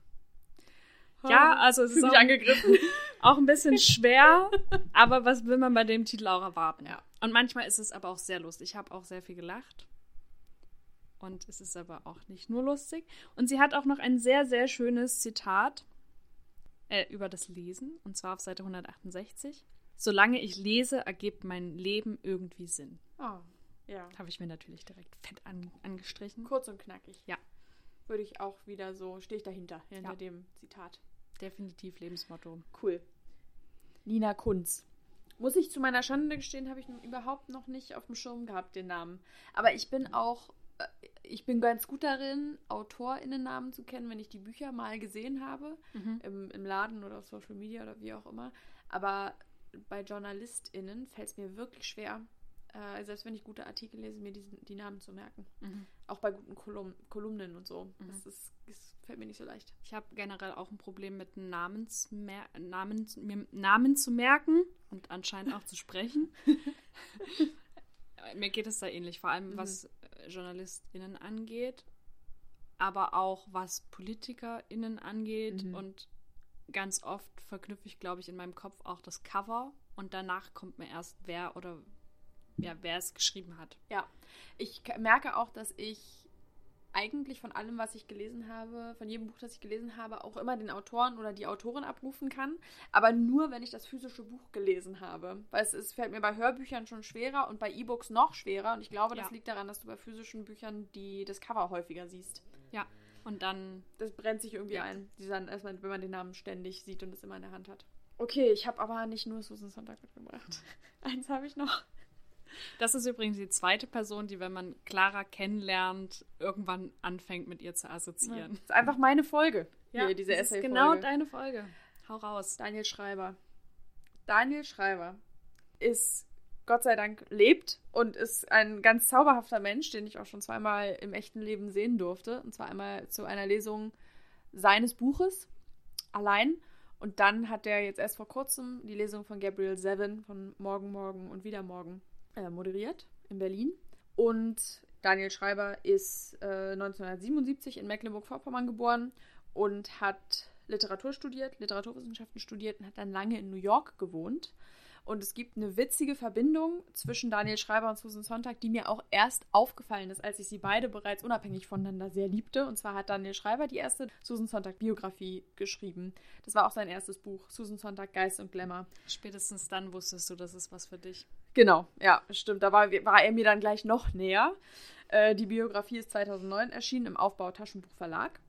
Ja, also es ist auch, angegriffen. auch ein bisschen schwer, aber was will man bei dem Titel auch erwarten? Ja. Und manchmal ist es aber auch sehr lustig. Ich habe auch sehr viel gelacht. Und es ist aber auch nicht nur lustig. Und sie hat auch noch ein sehr, sehr schönes Zitat äh, über das Lesen, und zwar auf Seite 168. Solange ich lese, ergibt mein Leben irgendwie Sinn. Oh, ja. Habe ich mir natürlich direkt fett an, angestrichen. Kurz und knackig. Ja. Würde ich auch wieder so, stehe ich dahinter, hinter Ja. dem Zitat. Definitiv Lebensmotto. Cool. Nina Kunz. Muss ich zu meiner Schande gestehen, habe ich überhaupt noch nicht auf dem Schirm gehabt, den Namen. Aber ich bin auch, ich bin ganz gut darin, AutorInnen-Namen zu kennen, wenn ich die Bücher mal gesehen habe, Mhm. im, im Laden oder auf Social Media oder wie auch immer. Aber bei JournalistInnen fällt es mir wirklich schwer, äh, selbst wenn ich gute Artikel lese, mir die, die Namen zu merken. Mhm. Auch bei guten Kolum Kolumnen und so. Mhm. Das, ist, das fällt mir nicht so leicht. Ich habe generell auch ein Problem mit Namen, mir Namen zu merken und anscheinend auch zu sprechen. mir geht es da ähnlich, vor allem Mhm. was äh, JournalistInnen angeht, aber auch was PolitikerInnen angeht. Mhm. Und ganz oft verknüpfe ich, glaube ich, in meinem Kopf auch das Cover und danach kommt mir erst, wer oder ja, wer es geschrieben hat. Ja, ich merke auch, dass ich eigentlich von allem, was ich gelesen habe, von jedem Buch, das ich gelesen habe, auch immer den Autoren oder die Autorin abrufen kann. Aber nur, wenn ich das physische Buch gelesen habe. Weil es ist, fällt mir bei Hörbüchern schon schwerer und bei E-Books noch schwerer. Und ich glaube, das Ja. liegt daran, dass du bei physischen Büchern die, das Cover häufiger siehst. Ja, und dann Das brennt sich irgendwie Ja. ein, dieser, erstmal, wenn man den Namen ständig sieht und es immer in der Hand hat. Okay, ich habe aber nicht nur Susan Sonntag mitgebracht. Eins habe ich noch. Das ist übrigens die zweite Person, die, wenn man Clara kennenlernt, irgendwann anfängt, mit ihr zu assoziieren. Das ist einfach meine Folge. Hier, diese das ist genau deine Folge. Hau raus. Daniel Schreiber. Daniel Schreiber ist, Gott sei Dank, lebt und ist ein ganz zauberhafter Mensch, den ich auch schon zweimal im echten Leben sehen durfte. Und zwar einmal zu einer Lesung seines Buches allein. Und dann hat er jetzt erst vor kurzem die Lesung von Gabriel Seven von Morgen, Morgen und wieder Morgen äh, moderiert in Berlin. Und Daniel Schreiber ist äh, 1977 in Mecklenburg-Vorpommern geboren und hat Literatur studiert, Literaturwissenschaften studiert und hat dann lange in New York gewohnt. Und es gibt eine witzige Verbindung zwischen Daniel Schreiber und Susan Sontag, die mir auch erst aufgefallen ist, als ich sie beide bereits unabhängig voneinander sehr liebte. Und zwar hat Daniel Schreiber die erste Susan Sontag Biografie geschrieben. Das war auch sein erstes Buch, Susan Sontag Geist und Glamour. Spätestens dann wusstest du, das ist was für dich. Genau, ja, stimmt. Da war, war er mir dann gleich noch näher. Äh, die Biografie ist 2009 erschienen im Aufbau Taschenbuch Verlag.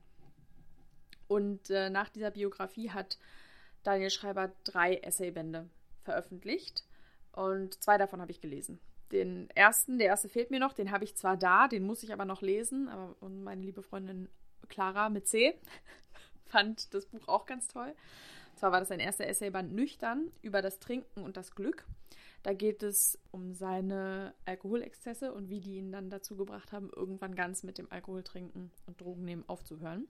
Und äh, nach dieser Biografie hat Daniel Schreiber drei Essaybände veröffentlicht. Und zwei davon habe ich gelesen. Den ersten, der erste fehlt mir noch, den habe ich zwar da, den muss ich aber noch lesen. Aber und meine liebe Freundin Clara mit C fand das Buch auch ganz toll. Und zwar war das sein erster Essayband Nüchtern über das Trinken und das Glück. Da geht es um seine Alkoholexzesse und wie die ihn dann dazu gebracht haben, irgendwann ganz mit dem Alkoholtrinken und Drogennehmen aufzuhören.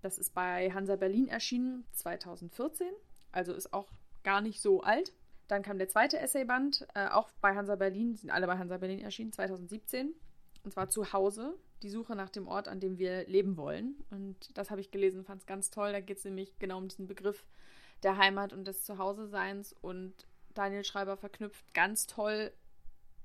Das ist bei Hansa Berlin erschienen 2014, also ist auch gar nicht so alt. Dann kam der zweite Essayband, äh, auch bei Hansa Berlin, sind alle bei Hansa Berlin erschienen, 2017. Und zwar zu Hause, die Suche nach dem Ort, an dem wir leben wollen. Und das habe ich gelesen, fand es ganz toll. Da geht es nämlich genau um diesen Begriff der Heimat und des Zuhause-Seins. Und Daniel Schreiber verknüpft ganz toll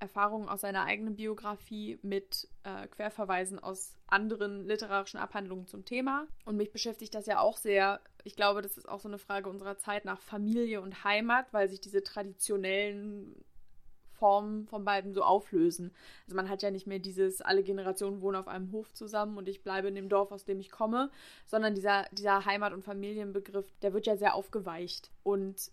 Erfahrungen aus seiner eigenen Biografie mit äh, Querverweisen aus anderen literarischen Abhandlungen zum Thema. Und mich beschäftigt das ja auch sehr. Ich glaube, das ist auch so eine Frage unserer Zeit nach Familie und Heimat, weil sich diese traditionellen Formen von beiden so auflösen. Also man hat ja nicht mehr dieses, alle Generationen wohnen auf einem Hof zusammen und ich bleibe in dem Dorf, aus dem ich komme, sondern dieser, dieser Heimat- und Familienbegriff, der wird ja sehr aufgeweicht und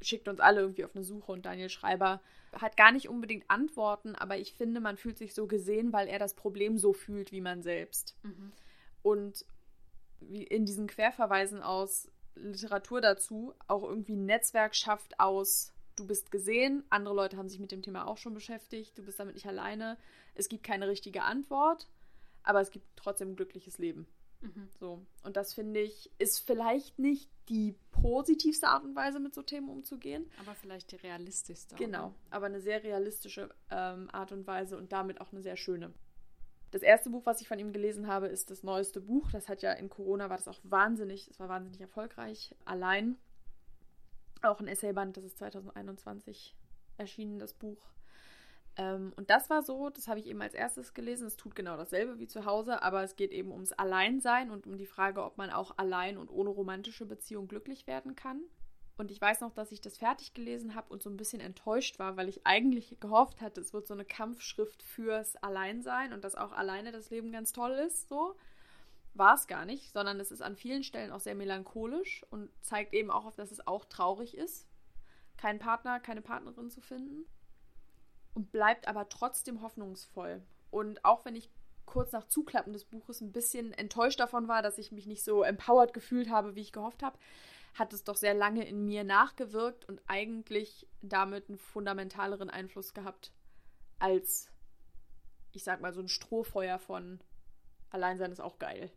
schickt uns alle irgendwie auf eine Suche und Daniel Schreiber hat gar nicht unbedingt Antworten, aber ich finde, man fühlt sich so gesehen, weil er das Problem so fühlt wie man selbst. Mhm. Und wie in diesen Querverweisen aus Literatur dazu auch irgendwie ein Netzwerk schafft aus du bist gesehen, andere Leute haben sich mit dem Thema auch schon beschäftigt, du bist damit nicht alleine. Es gibt keine richtige Antwort, aber es gibt trotzdem ein glückliches Leben. Mhm. So. Und das finde ich, ist vielleicht nicht die positivste Art und Weise, mit so Themen umzugehen. Aber vielleicht die realistischste. Genau, aber eine sehr realistische ähm, Art und Weise und damit auch eine sehr schöne. Das erste Buch, was ich von ihm gelesen habe, ist das neueste Buch. Das hat ja in Corona war das auch wahnsinnig, es war wahnsinnig erfolgreich. Allein auch ein Essayband, das ist 2021 erschienen, das Buch. Ähm, und das war so, das habe ich eben als erstes gelesen. Es tut genau dasselbe wie zu Hause, aber es geht eben ums Alleinsein und um die Frage, ob man auch allein und ohne romantische Beziehung glücklich werden kann. Und ich weiß noch, dass ich das fertig gelesen habe und so ein bisschen enttäuscht war, weil ich eigentlich gehofft hatte, es wird so eine Kampfschrift fürs Alleinsein und dass auch alleine das Leben ganz toll ist, so war es gar nicht, sondern es ist an vielen Stellen auch sehr melancholisch und zeigt eben auch auf, dass es auch traurig ist, keinen Partner, keine Partnerin zu finden. Und bleibt aber trotzdem hoffnungsvoll. Und auch wenn ich kurz nach Zuklappen des Buches ein bisschen enttäuscht davon war, dass ich mich nicht so empowered gefühlt habe, wie ich gehofft habe, hat es doch sehr lange in mir nachgewirkt und eigentlich damit einen fundamentaleren Einfluss gehabt als, ich sag mal, so ein Strohfeuer von Alleinsein ist auch geil.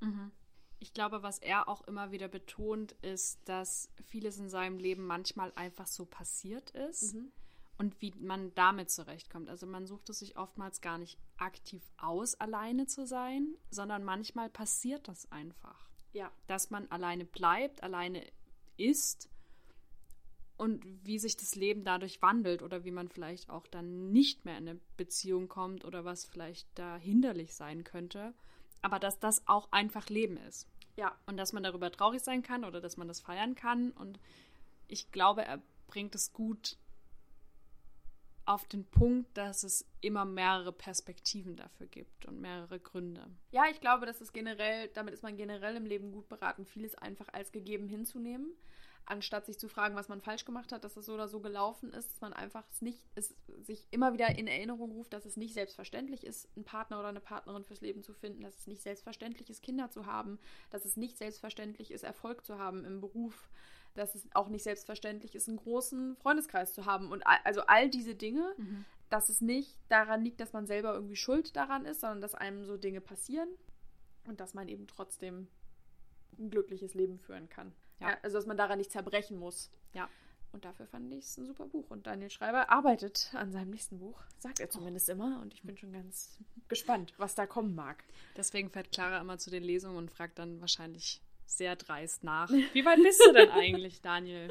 Mhm. Ich glaube, was er auch immer wieder betont, ist, dass vieles in seinem Leben manchmal einfach so passiert ist mhm. Und wie man damit zurechtkommt. Also man sucht es sich oftmals gar nicht aktiv aus, alleine zu sein, sondern manchmal passiert das einfach. Ja. Dass man alleine bleibt, alleine ist und wie sich das Leben dadurch wandelt oder wie man vielleicht auch dann nicht mehr in eine Beziehung kommt oder was vielleicht da hinderlich sein könnte aber dass das auch einfach Leben ist. Ja. Und dass man darüber traurig sein kann oder dass man das feiern kann. Und ich glaube, er bringt es gut auf den Punkt, dass es immer mehrere Perspektiven dafür gibt und mehrere Gründe. Ja, ich glaube, dass es generell, damit ist man generell im Leben gut beraten, vieles einfach als gegeben hinzunehmen anstatt sich zu fragen, was man falsch gemacht hat, dass es so oder so gelaufen ist, dass man einfach es nicht, es sich immer wieder in Erinnerung ruft, dass es nicht selbstverständlich ist, einen Partner oder eine Partnerin fürs Leben zu finden, dass es nicht selbstverständlich ist, Kinder zu haben, dass es nicht selbstverständlich ist, Erfolg zu haben im Beruf, dass es auch nicht selbstverständlich ist, einen großen Freundeskreis zu haben und also all diese Dinge, mhm. dass es nicht daran liegt, dass man selber irgendwie schuld daran ist, sondern dass einem so Dinge passieren und dass man eben trotzdem ein glückliches Leben führen kann. Ja. ja. Also, dass man daran nicht zerbrechen muss. Ja. Und dafür fand ich es ein super Buch. Und Daniel Schreiber arbeitet an seinem nächsten Buch, sagt er zumindest oh. immer. Und ich bin schon ganz gespannt, was da kommen mag. Deswegen fährt Clara immer zu den Lesungen und fragt dann wahrscheinlich sehr dreist nach. Wie weit bist du denn eigentlich, Daniel?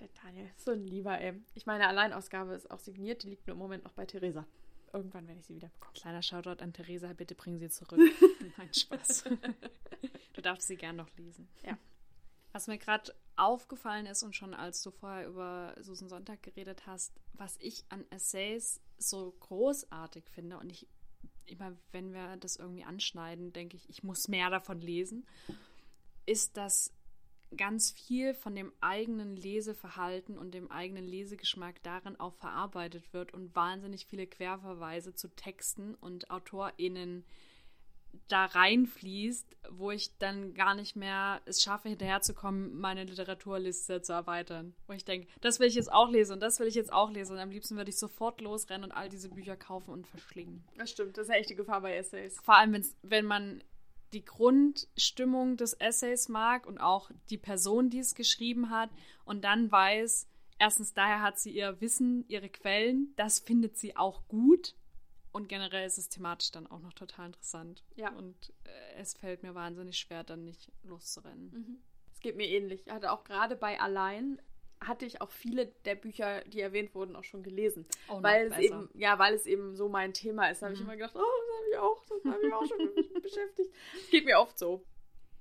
Der Daniel ist so ein Lieber, ey. Ich meine, Alleinausgabe ist auch signiert. Die liegt nur im Moment noch bei Theresa. Irgendwann werde ich sie wieder bekommen. Kleiner Shoutout an Theresa, bitte bring sie zurück. Nein, Spaß. Du darfst sie gern noch lesen. Ja. Was mir gerade aufgefallen ist und schon als du vorher über Susan Sonntag geredet hast, was ich an Essays so großartig finde und ich immer, wenn wir das irgendwie anschneiden, denke ich, ich muss mehr davon lesen, ist, dass ganz viel von dem eigenen Leseverhalten und dem eigenen Lesegeschmack darin auch verarbeitet wird und wahnsinnig viele Querverweise zu Texten und AutorInnen da reinfließt, wo ich dann gar nicht mehr es schaffe, hinterherzukommen, meine Literaturliste zu erweitern. Wo ich denke, das will ich jetzt auch lesen und das will ich jetzt auch lesen. Und am liebsten würde ich sofort losrennen und all diese Bücher kaufen und verschlingen. Das stimmt, das ist eine echte Gefahr bei Essays. Vor allem, wenn man die Grundstimmung des Essays mag und auch die Person, die es geschrieben hat und dann weiß, erstens daher hat sie ihr Wissen, ihre Quellen, das findet sie auch gut und generell ist es thematisch dann auch noch total interessant. Ja. Und äh, es fällt mir wahnsinnig schwer, dann nicht loszurennen. Mhm. Es geht mir ähnlich. Ich hatte auch gerade bei Allein hatte ich auch viele der Bücher, die erwähnt wurden, auch schon gelesen. Oh, weil es besser. eben, ja, weil es eben so mein Thema ist. Da habe ich Mhm. immer gedacht, oh, das habe ich auch, das habe ich auch schon beschäftigt. Es geht mir oft so.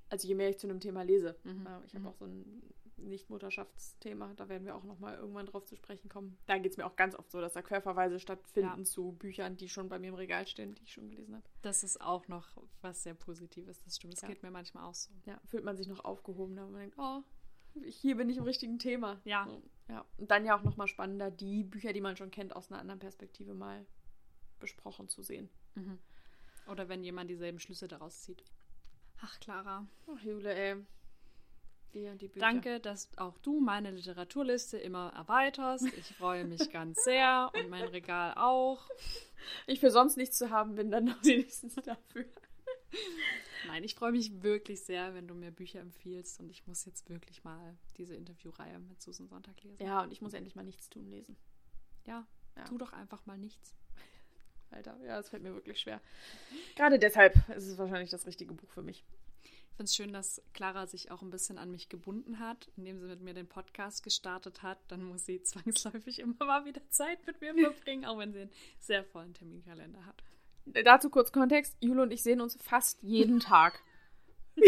Also je mehr ich zu einem Thema lese. Mhm. Ich habe Mhm. auch so ein Nicht-Mutterschaftsthema, da werden wir auch nochmal irgendwann drauf zu sprechen kommen. Da geht es mir auch ganz oft so, dass da Querverweise stattfinden Ja. zu Büchern, die schon bei mir im Regal stehen, die ich schon gelesen habe. Das ist auch noch was sehr Positives, das stimmt. Das Ja. geht mir manchmal auch so. Ja, fühlt man sich noch aufgehobener und man denkt, oh, hier bin ich im richtigen Thema. Ja. Ja. Und dann ja auch nochmal spannender, die Bücher, die man schon kennt, aus einer anderen Perspektive mal besprochen zu sehen. Mhm. Oder wenn jemand dieselben Schlüsse daraus zieht. Ach, Clara, Ach, Jule, ey. Die und die Bücher. danke, dass auch du meine Literaturliste immer erweiterst. Ich freue mich ganz sehr und mein Regal auch. Ich für sonst nichts zu haben bin, dann noch wenigstens dafür. Nein, ich freue mich wirklich sehr, wenn du mir Bücher empfiehlst und ich muss jetzt wirklich mal diese Interviewreihe mit Susan Sonntag lesen. Ja, und ich muss endlich mal nichts tun lesen. ja, Ja. tu doch einfach mal nichts. Alter, ja, das fällt mir wirklich schwer. Gerade deshalb ist es wahrscheinlich das richtige Buch für mich. Ich finde es schön, dass Clara sich auch ein bisschen an mich gebunden hat, indem sie mit mir den Podcast gestartet hat. Dann muss sie zwangsläufig immer mal wieder Zeit mit mir verbringen, auch wenn sie einen sehr vollen Terminkalender hat. Dazu kurz Kontext. Jule und ich sehen uns fast jeden Tag.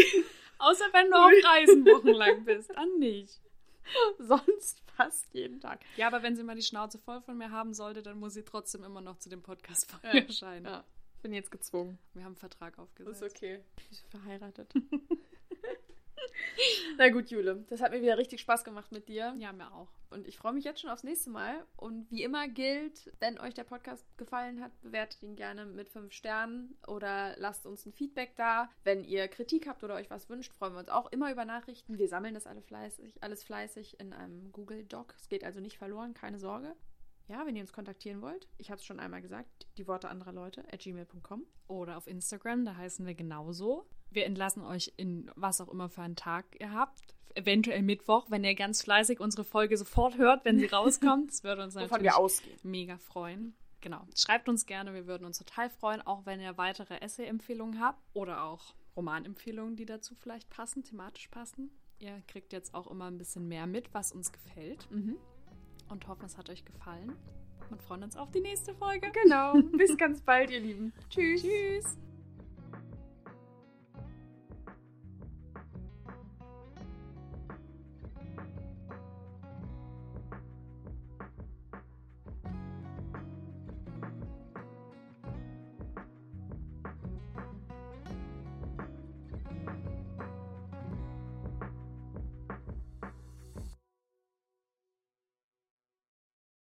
Außer wenn du auf Reisen wochenlang bist, dann nicht. Sonst fast jeden Tag. Ja, aber wenn sie mal die Schnauze voll von mir haben sollte, dann muss sie trotzdem immer noch zu dem Podcast Ja. erscheinen. Ja, bin jetzt gezwungen. Wir haben einen Vertrag aufgesetzt. Ist okay. Ich bin verheiratet. Na gut, Jule. Das hat mir wieder richtig Spaß gemacht mit dir. Ja, mir auch. Und ich freue mich jetzt schon aufs nächste Mal. Und wie immer gilt, wenn euch der Podcast gefallen hat, bewertet ihn gerne mit fünf Sternen oder lasst uns ein Feedback da. Wenn ihr Kritik habt oder euch was wünscht, freuen wir uns auch immer über Nachrichten. Wir sammeln das alle fleißig, alles fleißig in einem Google Doc. Es geht also nicht verloren, keine Sorge. Ja, wenn ihr uns kontaktieren wollt, ich habe es schon einmal gesagt, die Worte anderer Leute at gmail.com. Oder auf Instagram, da heißen wir genauso. Wir entlassen euch in was auch immer für einen Tag ihr habt. Eventuell Mittwoch, wenn ihr ganz fleißig unsere Folge sofort hört, wenn sie rauskommt. Das würde uns natürlich mega freuen. Genau. Schreibt uns gerne, wir würden uns total freuen, auch wenn ihr weitere Essay-Empfehlungen habt oder auch Romanempfehlungen, die dazu vielleicht passen, thematisch passen. Ihr kriegt jetzt auch immer ein bisschen mehr mit, was uns gefällt Mhm. und hoffen, es hat euch gefallen und freuen uns auf die nächste Folge. Genau. Bis ganz bald, ihr Lieben. Tschüss. Tschüss.